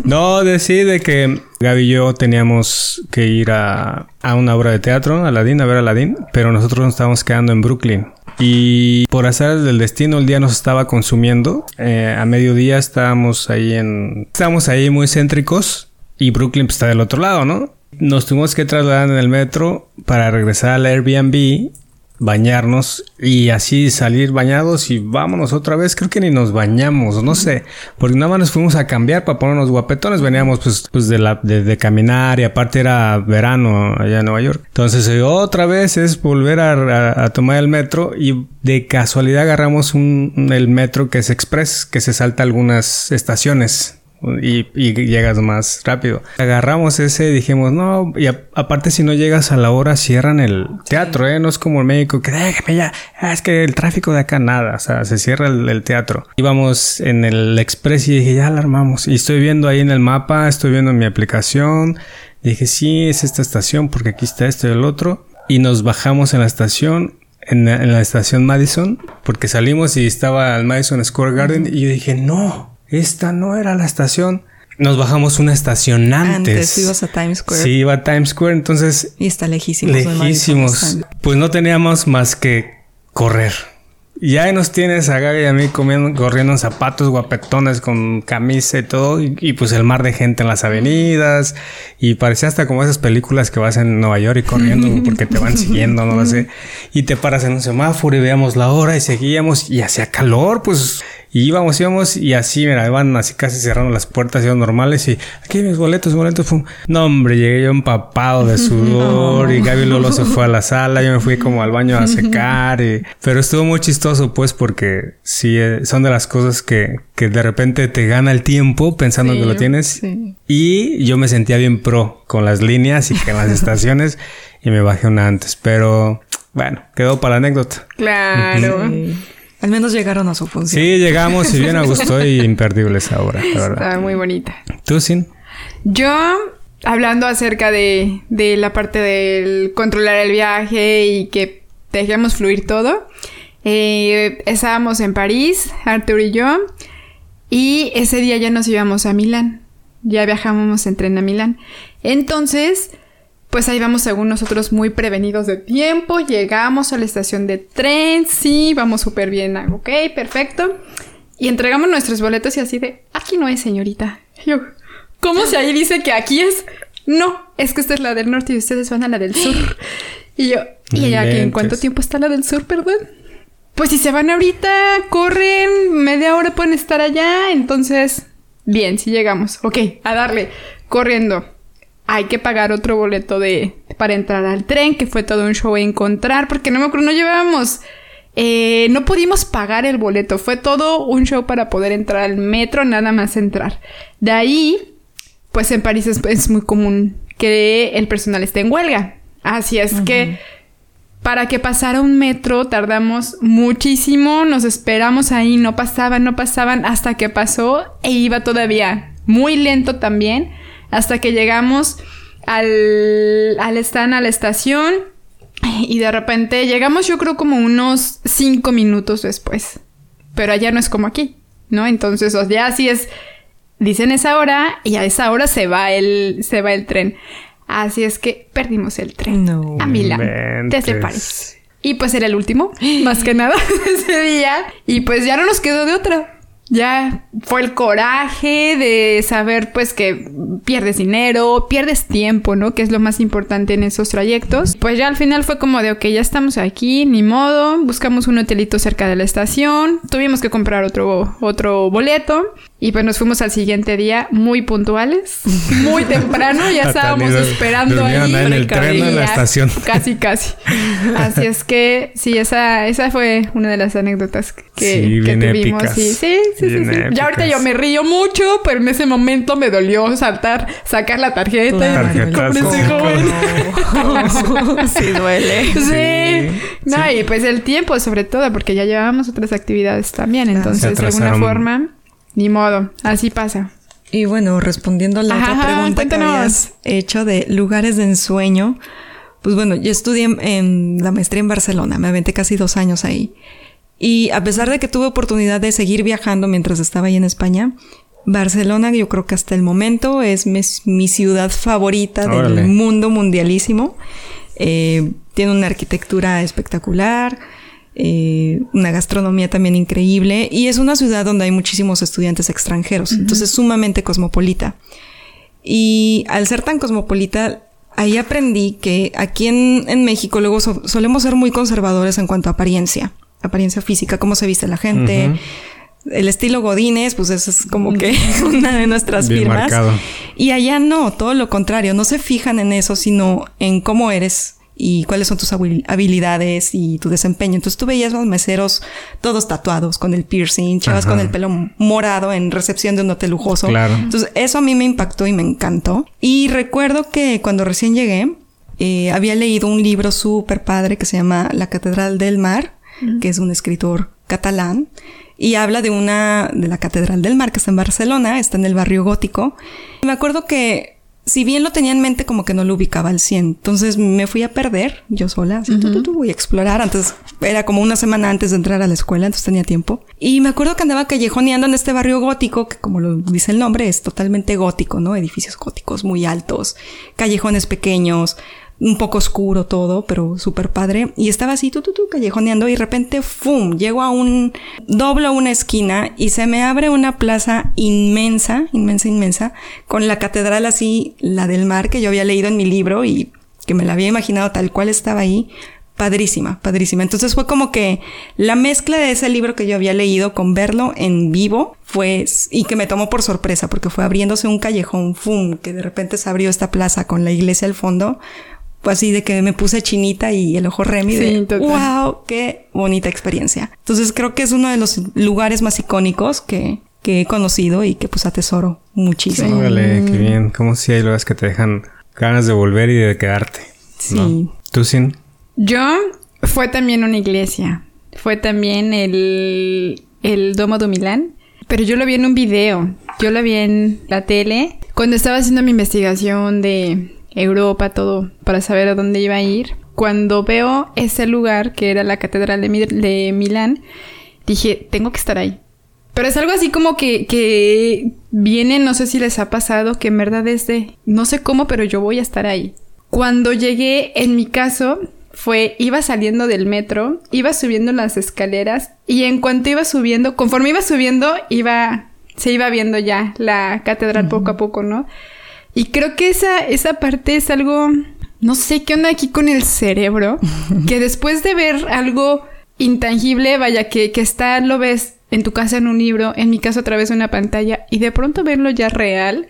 [SPEAKER 1] No, decir de que Gaby y yo teníamos que ir a, a una obra de teatro, a Aladdin, a ver a Aladdin, pero nosotros nos estábamos quedando en Brooklyn. Y por azar del destino, el día nos estaba consumiendo. Eh, a mediodía estábamos ahí en... Estábamos ahí muy céntricos y Brooklyn pues, está del otro lado, ¿no? Nos tuvimos que trasladar en el metro para regresar al Airbnb bañarnos y así salir bañados y vámonos otra vez. Creo que ni nos bañamos, no sé, porque nada más nos fuimos a cambiar para ponernos guapetones. Veníamos pues, pues de, la, de, caminar y aparte era verano allá en Nueva York. Entonces eh, otra vez es volver a, tomar el metro y de casualidad agarramos un, el metro que es express, que se salta algunas estaciones y, llegas más rápido. Agarramos ese y dijimos, no, y aparte si no llegas a la hora cierran el teatro, ¿eh? No es como el médico que déjame ya, ah, es que el tráfico de acá nada, o sea, se cierra el, teatro. Íbamos en el express y dije, ya alarmamos. Y estoy viendo ahí en el mapa, estoy viendo en mi aplicación. dije, sí, es esta estación porque aquí está esto y el otro. Y nos bajamos en la estación en, en, la estación Madison, porque salimos y estaba el Madison Square Garden y yo dije, no, esta no era la estación. Nos bajamos una estación antes. Antes
[SPEAKER 3] ibas a Times Square.
[SPEAKER 1] Sí, iba a Times Square, entonces.
[SPEAKER 3] Y está lejísimos.
[SPEAKER 1] Lejísimos. Pues no teníamos más que correr. Y ahí nos tienes a Gaby y a mí comiendo, corriendo en zapatos guapetones con camisa y todo. Y, pues el mar de gente en las avenidas. Y parecía hasta como esas películas que vas en Nueva York y corriendo porque te van siguiendo, no lo sé. Y te paras en un semáforo y veíamos la hora y seguíamos y hacía calor, pues y íbamos, íbamos y así, mira, iban así casi cerrando las puertas, iban normales y aquí mis boletos, boletos. Fue... No, hombre, llegué yo empapado de sudor y Gaby Lolo se fue a la sala, yo me fui como al baño a secar. Y... Pero estuvo muy chistoso pues porque sí, eh, son de las cosas que, que de repente te gana el tiempo pensando que lo tienes. Y yo me sentía bien pro con las líneas y con las estaciones y me bajé una antes. Pero bueno, quedó para la anécdota.
[SPEAKER 2] Claro.
[SPEAKER 3] Al menos llegaron a su función.
[SPEAKER 1] Sí, llegamos y bien a gusto y imperdible esa obra,
[SPEAKER 2] Está muy bonita.
[SPEAKER 1] ¿Tú, Sin?
[SPEAKER 2] Yo, hablando acerca de, de la parte del controlar el viaje y que dejemos fluir todo, eh, estábamos en París, Arthur y yo, y ese día ya nos íbamos a Milán. Ya viajamos en tren a Milán. Entonces, pues ahí vamos según nosotros muy prevenidos de tiempo, llegamos a la estación de tren, sí, vamos súper bien, ok, perfecto. Y entregamos nuestros boletos y así de, aquí no es, señorita. Yo, ¿cómo si ahí dice que aquí es? No, es que esta es la del norte y ustedes van a la del sur. Y yo, ¿y ella aquí en cuánto tiempo está la del sur, perdón? Pues si se van ahorita, corren, media hora pueden estar allá, entonces, bien, si llegamos. Ok, a darle, corriendo hay que pagar otro boleto de para entrar al tren, que fue todo un show encontrar, porque no me acuerdo, no llevábamos, eh, no pudimos pagar el boleto, fue todo un show para poder entrar al metro, nada más entrar. De ahí, pues en París es, muy común que el personal esté en huelga. Así es que para que pasara un metro tardamos muchísimo, nos esperamos ahí, no pasaban, no pasaban, hasta que pasó e iba todavía muy lento también hasta que llegamos al, al stand, a la estación. Y de repente llegamos yo creo como unos cinco minutos después. Pero allá no es como aquí, ¿no? Entonces, o sea, así es. Dicen esa hora y a esa hora se va el, se va el tren. Así es que perdimos el tren no, a Milán desde París. Y pues era el último, más que nada, ese día. Y pues ya no nos quedó de otra ya fue el coraje de saber pues que pierdes dinero, pierdes tiempo, ¿no? Que es lo más importante en esos trayectos. Pues ya al final fue como de, ok, ya estamos aquí, ni modo, buscamos un hotelito cerca de la estación, tuvimos que comprar otro, otro boleto y pues nos fuimos al siguiente día muy puntuales, muy temprano, ya estábamos esperando ahí.
[SPEAKER 1] En el tren en la estación.
[SPEAKER 2] Casi, casi. Así es que sí, esa, esa fue una de las anécdotas que, que tuvimos. Sí, sí, sí, sí, Ya ahorita yo me río mucho, pero en ese momento me dolió saltar, sacar la tarjeta.
[SPEAKER 3] sí duele.
[SPEAKER 2] Sí. No, y pues el tiempo sobre todo, porque ya llevábamos otras actividades también. Entonces, de alguna forma ni modo, así pasa.
[SPEAKER 3] Y bueno, respondiendo a la otra pregunta que habías hecho de lugares de ensueño, pues bueno, yo estudié en, la maestría en Barcelona, me aventé casi dos años ahí. Y a pesar de que tuve oportunidad de seguir viajando mientras estaba ahí en España, Barcelona yo creo que hasta el momento es mi, ciudad favorita del mundo mundialísimo. Eh, tiene una arquitectura espectacular, eh, una gastronomía también increíble y es una ciudad donde hay muchísimos estudiantes extranjeros, entonces sumamente cosmopolita. Y al ser tan cosmopolita, ahí aprendí que aquí en, en México luego so- solemos ser muy conservadores en cuanto a apariencia, apariencia física, cómo se viste la gente. El estilo Godines, pues eso es como que una de nuestras
[SPEAKER 1] Bien
[SPEAKER 3] firmas.
[SPEAKER 1] marcado.
[SPEAKER 3] Y allá no, todo lo contrario, no se fijan en eso, sino en cómo eres y cuáles son tus habil- habilidades y tu desempeño. Entonces tú veías los meseros todos tatuados, con el piercing, chavas
[SPEAKER 1] Ajá.
[SPEAKER 3] con el pelo morado en recepción de un hotel lujoso.
[SPEAKER 1] Claro.
[SPEAKER 3] Entonces eso a mí me impactó y me encantó. Y recuerdo que cuando recién llegué, eh, había leído un libro súper padre que se llama La Catedral del Mar, que es un escritor catalán. Y habla de una, de la Catedral del Mar, que está en Barcelona, está en el barrio gótico. Y me acuerdo que, si bien lo tenía en mente, como que no lo ubicaba al 100. Entonces me fui a perder, yo sola, así, tu, tu, tu, voy a explorar. Antes, era como una semana antes de entrar a la escuela, entonces tenía tiempo. Y me acuerdo que andaba callejoneando en este barrio gótico, que como lo dice el nombre, es totalmente gótico, ¿no? Edificios góticos muy altos, callejones pequeños, un poco oscuro todo, pero súper padre. Y estaba así, tú, tú, tú, callejoneando y de repente, ¡fum! Llego a un, doblo una esquina y se me abre una plaza inmensa, inmensa, inmensa, con la catedral así, la del mar que yo había leído en mi libro y que me la había imaginado tal cual estaba ahí. Padrísima, padrísima. Entonces fue como que la mezcla de ese libro que yo había leído con verlo en vivo fue, y que me tomó por sorpresa porque fue abriéndose un callejón, ¡fum! que de repente se abrió esta plaza con la iglesia al fondo. Fue así de que me puse chinita y el ojo remi de
[SPEAKER 2] Sí, total.
[SPEAKER 3] wow, qué bonita experiencia. Entonces creo que es uno de los lugares más icónicos que, que he conocido y que pues atesoro muchísimo.
[SPEAKER 1] Órale, qué bien. Como si hay lugares que te dejan ganas de volver y de quedarte.
[SPEAKER 3] Sí.
[SPEAKER 1] ¿no? ¿Tú, Sin?
[SPEAKER 2] Yo fue también una iglesia. Fue también el, el Domo de Milán. Pero yo lo vi en un video. Yo lo vi en la tele. Cuando estaba haciendo mi investigación de Europa, todo, para saber a dónde iba a ir. Cuando veo ese lugar, que era la Catedral de, Mi- de Milán, dije, tengo que estar ahí. Pero es algo así como que, que viene, no sé si les ha pasado, que en verdad es de, no sé cómo, pero yo voy a estar ahí. Cuando llegué, en mi caso, fue, iba saliendo del metro, iba subiendo las escaleras y en cuanto iba subiendo, conforme iba subiendo, iba, se iba viendo ya la catedral poco a poco, ¿no? Y creo que esa, esa parte es algo, no sé qué onda aquí con el cerebro, que después de ver algo intangible, vaya, que, que está, lo ves en tu casa en un libro, en mi caso a través de una pantalla, y de pronto verlo ya real,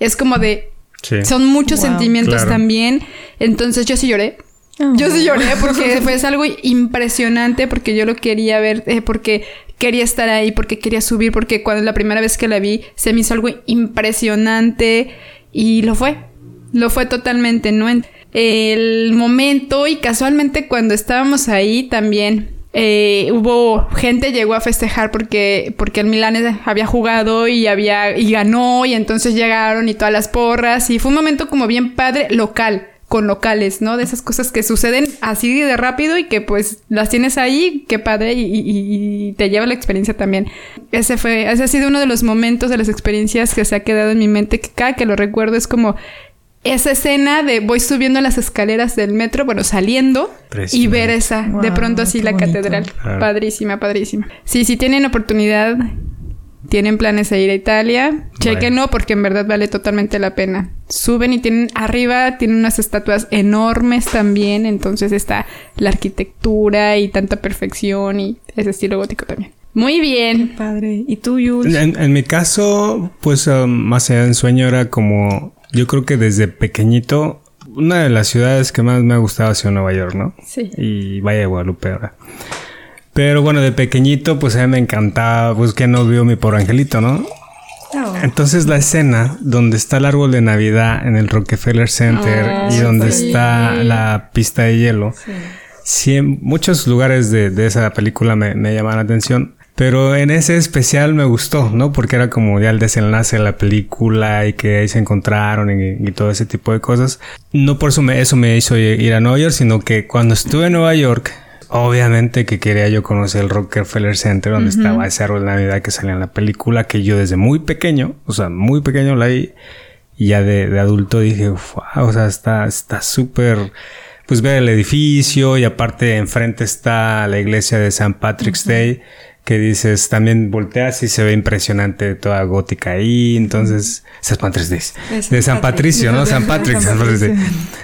[SPEAKER 2] es como de,
[SPEAKER 1] Sí.
[SPEAKER 2] son muchos
[SPEAKER 3] Wow.
[SPEAKER 2] sentimientos
[SPEAKER 1] Claro.
[SPEAKER 2] también. Entonces yo sí lloré.
[SPEAKER 3] Oh.
[SPEAKER 2] Yo sí lloré porque fue es algo impresionante porque yo lo quería ver, eh, porque quería estar ahí, porque quería subir, porque cuando la primera vez que la vi se me hizo algo impresionante y lo fue. Lo fue totalmente, ¿no? El momento y casualmente cuando estábamos ahí también eh, hubo gente llegó a festejar porque porque el Milán había jugado y había y ganó y entonces llegaron y todas las porras y fue un momento como bien padre local con locales, ¿no? De esas cosas que suceden así de rápido y que pues las tienes ahí, qué padre, y, y- y te lleva la experiencia también. Ese fue, ese ha sido uno de los momentos de las experiencias que se ha quedado en mi mente, que cada que lo recuerdo es como esa escena de voy subiendo las escaleras del metro, bueno, saliendo y ver esa, de pronto así la
[SPEAKER 3] bonito.
[SPEAKER 2] catedral.
[SPEAKER 1] Claro.
[SPEAKER 2] Padrísima, padrísima. Sí, si tienen oportunidad, tienen planes de ir a Italia, chequenlo porque en verdad vale totalmente la pena. Suben y tienen arriba, tienen unas estatuas enormes también, entonces está la arquitectura y tanta perfección y ese estilo gótico también. Muy bien.
[SPEAKER 3] Padre. ¿Y tú, Yul?
[SPEAKER 1] En, en mi caso, pues um, más allá del sueño era como, yo creo que desde pequeñito, una de las ciudades que más me ha gustado ha sido Nueva York, ¿no?
[SPEAKER 2] Sí.
[SPEAKER 1] Y Valle de Guadalupe ahora. Pero bueno, de pequeñito, pues a mí me encantaba, pues que no vio mi pobre angelito, ¿no?
[SPEAKER 3] Oh.
[SPEAKER 1] Entonces la escena donde está el árbol de Navidad en el Rockefeller Center
[SPEAKER 2] Ah,
[SPEAKER 1] y donde
[SPEAKER 2] sí.
[SPEAKER 1] está la pista de hielo, sí, en muchos lugares de, de esa película me, me llamaron la atención. Pero en ese especial me gustó, ¿no? Porque era como ya el desenlace de la película y que ahí se encontraron y, y todo ese tipo de cosas. No por eso me, eso me hizo ir a Nueva York, sino que cuando estuve en Nueva York, obviamente que quería yo conocer el Rockefeller Center, donde estaba ese árbol de Navidad que salía en la película, que yo desde muy pequeño, o sea, muy pequeño la vi. Y ya de, de adulto dije, wow, o sea, está está súper, pues ver el edificio y aparte enfrente está la iglesia de St. Patrick's Day, que dices, también volteas y se ve impresionante toda gótica ahí. Entonces, San Patricio, de San Patricio, ¿no? San Patrick, San Patricio.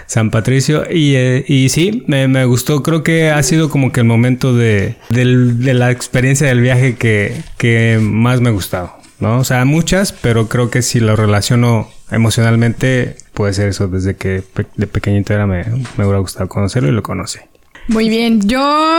[SPEAKER 1] San Patricio. Y, eh, y sí, me, me, gustó. Creo que ha sido como que el momento de, del, de la experiencia del viaje que, que más me ha gustado, ¿no? O sea, muchas, pero creo que si lo relaciono emocionalmente, puede ser eso. Desde que de pequeñito era, me, me hubiera gustado conocerlo y lo conocí.
[SPEAKER 2] Muy bien. Yo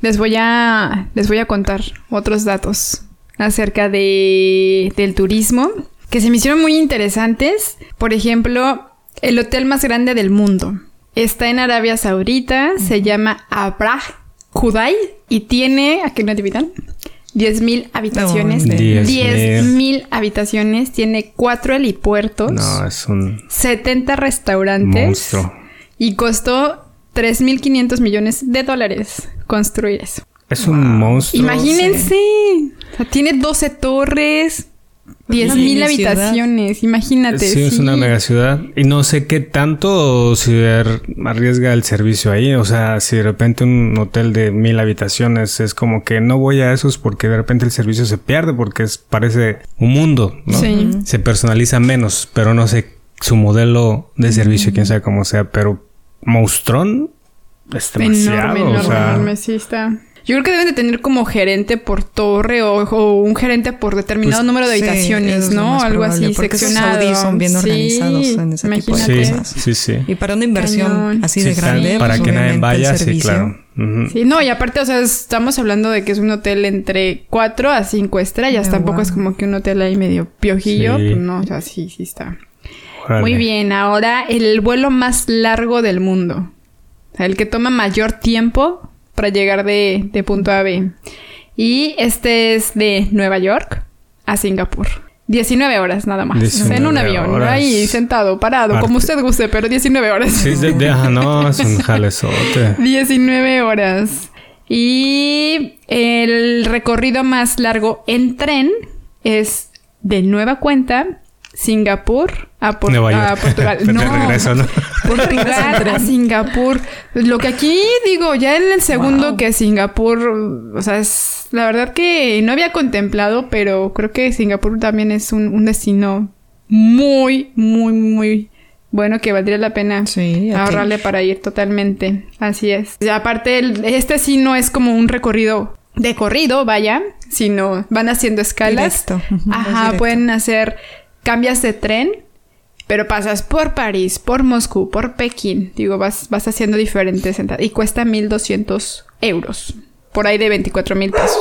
[SPEAKER 2] les voy a, les voy a contar otros datos acerca de, del turismo que se me hicieron muy interesantes. Por ejemplo, el hotel más grande del mundo. Está en Arabia Saudita, se llama Abrah Kudai y tiene, ¿a qué no adivinan? 10.000 habitaciones. 10.000 habitaciones. Tiene cuatro helipuertos.
[SPEAKER 1] No, es un...
[SPEAKER 2] 70 restaurantes.
[SPEAKER 1] Monstruo.
[SPEAKER 2] Y costó 3.500 millones de dólares construir eso.
[SPEAKER 1] Es un monstruo.
[SPEAKER 2] Imagínense. O sea, tiene 12 torres. 10.000 mil habitaciones, imagínate.
[SPEAKER 1] Sí, es una mega ciudad. Y no sé qué tanto si arriesga el servicio ahí. O sea, si de repente un hotel de mil habitaciones es como que no voy a esos porque de repente el servicio se pierde porque es, parece un mundo, ¿no?
[SPEAKER 2] Sí.
[SPEAKER 1] Se personaliza menos, pero no sé su modelo de servicio, quién sabe cómo sea, pero monstrón es demasiado.
[SPEAKER 2] Enorme, enorme,
[SPEAKER 1] o sea,
[SPEAKER 2] enorme, sí está. Yo creo que deben de tener como gerente por torre o, o un gerente por determinado
[SPEAKER 3] Pues,
[SPEAKER 2] número de
[SPEAKER 3] sí,
[SPEAKER 2] habitaciones, ¿no? Algo
[SPEAKER 3] probable,
[SPEAKER 2] así,
[SPEAKER 3] porque esos
[SPEAKER 2] seccionado.
[SPEAKER 3] saudíes son bien
[SPEAKER 2] Sí,
[SPEAKER 3] organizados en ese tipo de
[SPEAKER 1] sí,
[SPEAKER 3] cosas.
[SPEAKER 1] sí, sí.
[SPEAKER 3] Y para una inversión
[SPEAKER 2] Cañón.
[SPEAKER 3] así
[SPEAKER 1] Sí,
[SPEAKER 3] de grande,
[SPEAKER 1] Para
[SPEAKER 3] pues,
[SPEAKER 1] que nadie vaya, sí, claro.
[SPEAKER 2] Sí, no, y aparte, o sea, estamos hablando de que es un hotel entre 4 a 5 estrellas.
[SPEAKER 3] Oh,
[SPEAKER 2] Tampoco
[SPEAKER 3] wow.
[SPEAKER 2] es como que un hotel ahí medio piojillo.
[SPEAKER 1] Sí.
[SPEAKER 2] Pues no, o sea, sí, sí está.
[SPEAKER 1] Órale.
[SPEAKER 2] Muy bien, ahora el vuelo más largo del mundo. El que toma mayor tiempo para llegar de, de punto A a B. Y este es de Nueva York a Singapur. 19 horas nada más.
[SPEAKER 1] 19
[SPEAKER 2] en un avión,
[SPEAKER 1] horas.
[SPEAKER 2] ahí sentado, parado, como usted guste, pero 19 horas.
[SPEAKER 1] Sí, de, de- ajá, no, es un jalezote.
[SPEAKER 2] 19 horas. Y el recorrido más largo en tren es de nueva cuenta Singapur a, Por-
[SPEAKER 1] Nueva
[SPEAKER 2] a
[SPEAKER 1] York.
[SPEAKER 2] Portugal.
[SPEAKER 1] De
[SPEAKER 2] no,
[SPEAKER 1] regreso, ¿no?
[SPEAKER 2] Portugal a Singapur. Lo que aquí digo, ya en el segundo
[SPEAKER 3] Wow.
[SPEAKER 2] que Singapur, o sea, es la verdad que no había contemplado, pero creo que Singapur también es un, un destino muy, muy, muy bueno que valdría la pena
[SPEAKER 3] Sí,
[SPEAKER 2] ahorrarle para ir totalmente. Así es. Y aparte, el- este sí no es como un recorrido de corrido, vaya, sino van haciendo escalas.
[SPEAKER 3] Directo.
[SPEAKER 2] Ajá,
[SPEAKER 3] directo.
[SPEAKER 2] pueden hacer cambias de tren, pero pasas por París, por Moscú, por Pekín. Digo, vas, vas haciendo diferentes entradas. Y cuesta 1.200 euros. Por ahí de 24 mil pesos.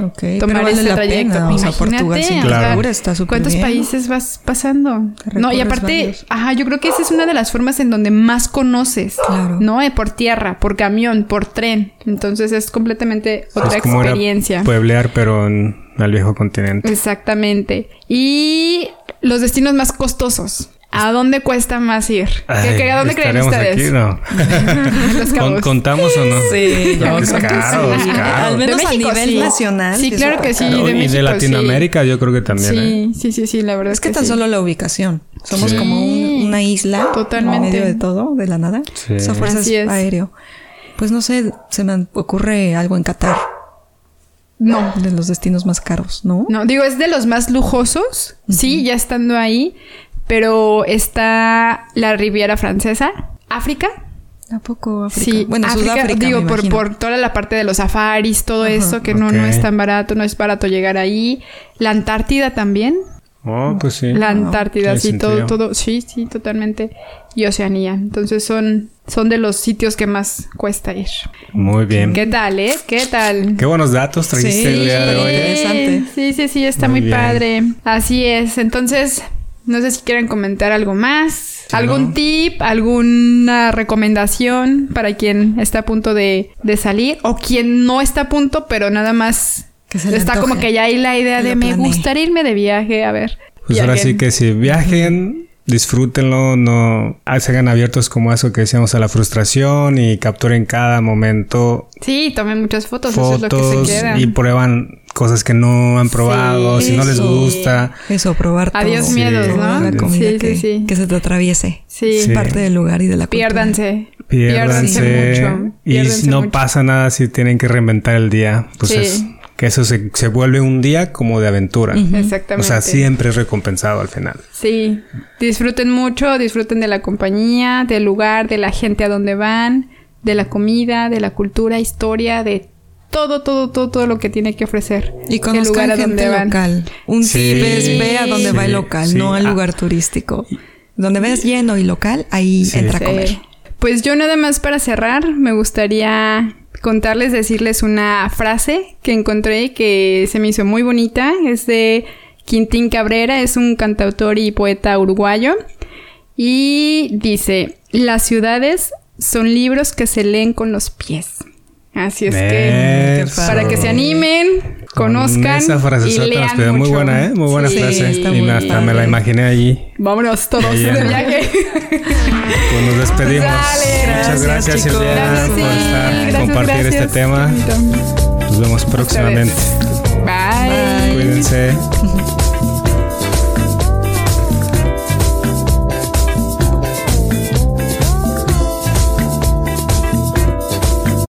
[SPEAKER 3] Ok, pero
[SPEAKER 2] Tomar
[SPEAKER 3] vale
[SPEAKER 2] ese
[SPEAKER 3] la
[SPEAKER 2] trayecto.
[SPEAKER 3] pena. O sea, Portugal,
[SPEAKER 2] o sea,
[SPEAKER 3] Singapur está súper
[SPEAKER 2] ¿Cuántos
[SPEAKER 3] bien.
[SPEAKER 2] países vas pasando? No, y aparte,
[SPEAKER 3] varios.
[SPEAKER 2] ajá, yo creo que esa es una de las formas en donde más conoces.
[SPEAKER 3] Claro.
[SPEAKER 2] ¿No? Eh, por tierra, por camión, por tren. Entonces es completamente otra
[SPEAKER 1] es como era
[SPEAKER 2] experiencia.
[SPEAKER 1] pueblear, pero en el viejo continente.
[SPEAKER 2] Exactamente. Y los destinos más costosos. ¿A dónde cuesta más ir? ¿Qué,
[SPEAKER 1] Ay,
[SPEAKER 2] qué- ¿A dónde creen
[SPEAKER 1] ¿estaremos
[SPEAKER 2] ustedes?
[SPEAKER 1] Aquí? No.
[SPEAKER 2] Los
[SPEAKER 1] ¿Con-. ¿Contamos o no?
[SPEAKER 3] Sí,
[SPEAKER 1] Es caro,
[SPEAKER 3] sí.
[SPEAKER 1] es caro.
[SPEAKER 3] Al menos a
[SPEAKER 2] México,
[SPEAKER 3] nivel
[SPEAKER 2] sí.
[SPEAKER 3] nacional.
[SPEAKER 2] Sí, claro que sí. de
[SPEAKER 1] y
[SPEAKER 2] México,
[SPEAKER 1] de
[SPEAKER 2] sí.
[SPEAKER 1] Latinoamérica yo creo que también. ¿eh?
[SPEAKER 2] Sí, sí, sí, sí, la verdad
[SPEAKER 3] Es que
[SPEAKER 2] que
[SPEAKER 3] tan
[SPEAKER 2] sí.
[SPEAKER 3] solo la ubicación. Somos
[SPEAKER 1] Sí.
[SPEAKER 3] como un- una isla.
[SPEAKER 2] Totalmente.
[SPEAKER 3] En medio de todo, de la nada.
[SPEAKER 1] Sí.
[SPEAKER 3] Esa fuerza
[SPEAKER 2] Así
[SPEAKER 3] es
[SPEAKER 2] es.
[SPEAKER 3] aéreo. Pues no sé, se me ocurre algo en Qatar.
[SPEAKER 2] No.
[SPEAKER 3] De los destinos más caros, ¿no?
[SPEAKER 2] No, digo, es de los más lujosos, sí, ya estando ahí, pero está la Riviera Francesa, África.
[SPEAKER 3] ¿A poco África?
[SPEAKER 2] Sí,
[SPEAKER 3] bueno,
[SPEAKER 2] África,
[SPEAKER 3] Sudáfrica,
[SPEAKER 2] digo,
[SPEAKER 3] me
[SPEAKER 2] por, por toda la parte de los safaris, todo eso, que no, no es tan barato, no es barato llegar ahí. La Antártida también.
[SPEAKER 1] Oh, pues sí.
[SPEAKER 2] La
[SPEAKER 3] Wow,
[SPEAKER 2] Antártida, sí, todo, todo, sí, sí, totalmente. Y Oceanía. Entonces son, son de los sitios que más cuesta ir.
[SPEAKER 1] Muy bien.
[SPEAKER 2] ¿Qué tal, eh? ¿Qué tal?
[SPEAKER 1] Qué buenos datos trajiste
[SPEAKER 3] Sí,
[SPEAKER 1] el día de hoy. ¿eh?
[SPEAKER 3] interesante.
[SPEAKER 2] Sí, sí, sí, está
[SPEAKER 1] Muy
[SPEAKER 2] padre. Así es. Entonces, no sé si quieren comentar algo más. ¿Algún
[SPEAKER 1] no.
[SPEAKER 2] tip? ¿Alguna recomendación para quien está a punto de, de salir? O quien no está a punto, pero nada más
[SPEAKER 3] Que se le
[SPEAKER 2] está como
[SPEAKER 3] antoje.
[SPEAKER 2] que ya hay la idea de me gustaría irme de viaje. A ver.
[SPEAKER 1] Pues ahora sí
[SPEAKER 2] viajen.
[SPEAKER 1] que si viajen, disfrútenlo, no se hagan abiertos como eso que decíamos a la frustración y capturen cada momento
[SPEAKER 2] Sí, tomen muchas fotos. eso es lo que
[SPEAKER 1] fotos
[SPEAKER 2] se queda.
[SPEAKER 1] y prueban cosas que no han probado,
[SPEAKER 2] Sí,
[SPEAKER 1] si no les gusta.
[SPEAKER 3] Eso, probar todo.
[SPEAKER 2] Adiós
[SPEAKER 1] Sí.
[SPEAKER 2] miedos, ¿no?
[SPEAKER 3] La comida
[SPEAKER 2] sí,
[SPEAKER 3] que,
[SPEAKER 2] sí, sí.
[SPEAKER 3] que se te atraviese.
[SPEAKER 2] Sí.
[SPEAKER 3] Es parte del lugar y de la cultura.
[SPEAKER 2] Piérdanse.
[SPEAKER 1] Piérdanse.
[SPEAKER 2] mucho.
[SPEAKER 1] y
[SPEAKER 2] Piérdanse
[SPEAKER 1] no
[SPEAKER 2] mucho.
[SPEAKER 1] pasa nada si tienen que reinventar el día. Pues
[SPEAKER 2] Sí.
[SPEAKER 1] es que eso se, se vuelve un día como de aventura.
[SPEAKER 2] Exactamente.
[SPEAKER 1] O sea, siempre es recompensado al final.
[SPEAKER 2] Sí, disfruten mucho, disfruten de la compañía, del lugar, de la gente a donde van, de la comida, de la cultura, historia, de todo, todo, todo, todo lo que tiene que ofrecer.
[SPEAKER 3] Y
[SPEAKER 2] el
[SPEAKER 3] conozcan
[SPEAKER 2] lugar a donde
[SPEAKER 3] gente
[SPEAKER 2] van.
[SPEAKER 3] local. Un
[SPEAKER 1] Sí,
[SPEAKER 3] tip es ve a donde va el
[SPEAKER 1] sí,
[SPEAKER 3] local,
[SPEAKER 1] sí.
[SPEAKER 3] no al
[SPEAKER 1] Ah.
[SPEAKER 3] lugar turístico. Donde ves lleno y local, ahí
[SPEAKER 1] Sí.
[SPEAKER 3] entra a
[SPEAKER 2] Sí.
[SPEAKER 3] comer.
[SPEAKER 2] Pues yo nada más para cerrar, me gustaría contarles, decirles una frase que encontré que se me hizo muy bonita. Es de Quintín Cabrera, es un cantautor y poeta uruguayo. Y dice, las ciudades son libros que se leen con los pies. Así es que
[SPEAKER 1] Eso.
[SPEAKER 2] para que se animen,
[SPEAKER 1] Con
[SPEAKER 2] conozcan
[SPEAKER 1] Esa frase
[SPEAKER 2] y
[SPEAKER 1] nos
[SPEAKER 2] lean
[SPEAKER 1] quedó muy buena, ¿eh? Muy buena
[SPEAKER 2] Sí,
[SPEAKER 1] frase.
[SPEAKER 3] está
[SPEAKER 1] Y
[SPEAKER 3] muy
[SPEAKER 1] hasta me la imaginé allí.
[SPEAKER 2] Vámonos todos de viaje.
[SPEAKER 1] Pues nos despedimos.
[SPEAKER 2] Dale,
[SPEAKER 1] Muchas
[SPEAKER 3] gracias,
[SPEAKER 1] gracias, por estar,
[SPEAKER 2] gracias,
[SPEAKER 1] compartir
[SPEAKER 2] gracias.
[SPEAKER 1] este tema. Nos vemos próximamente.
[SPEAKER 2] Bye.
[SPEAKER 1] Cuídense.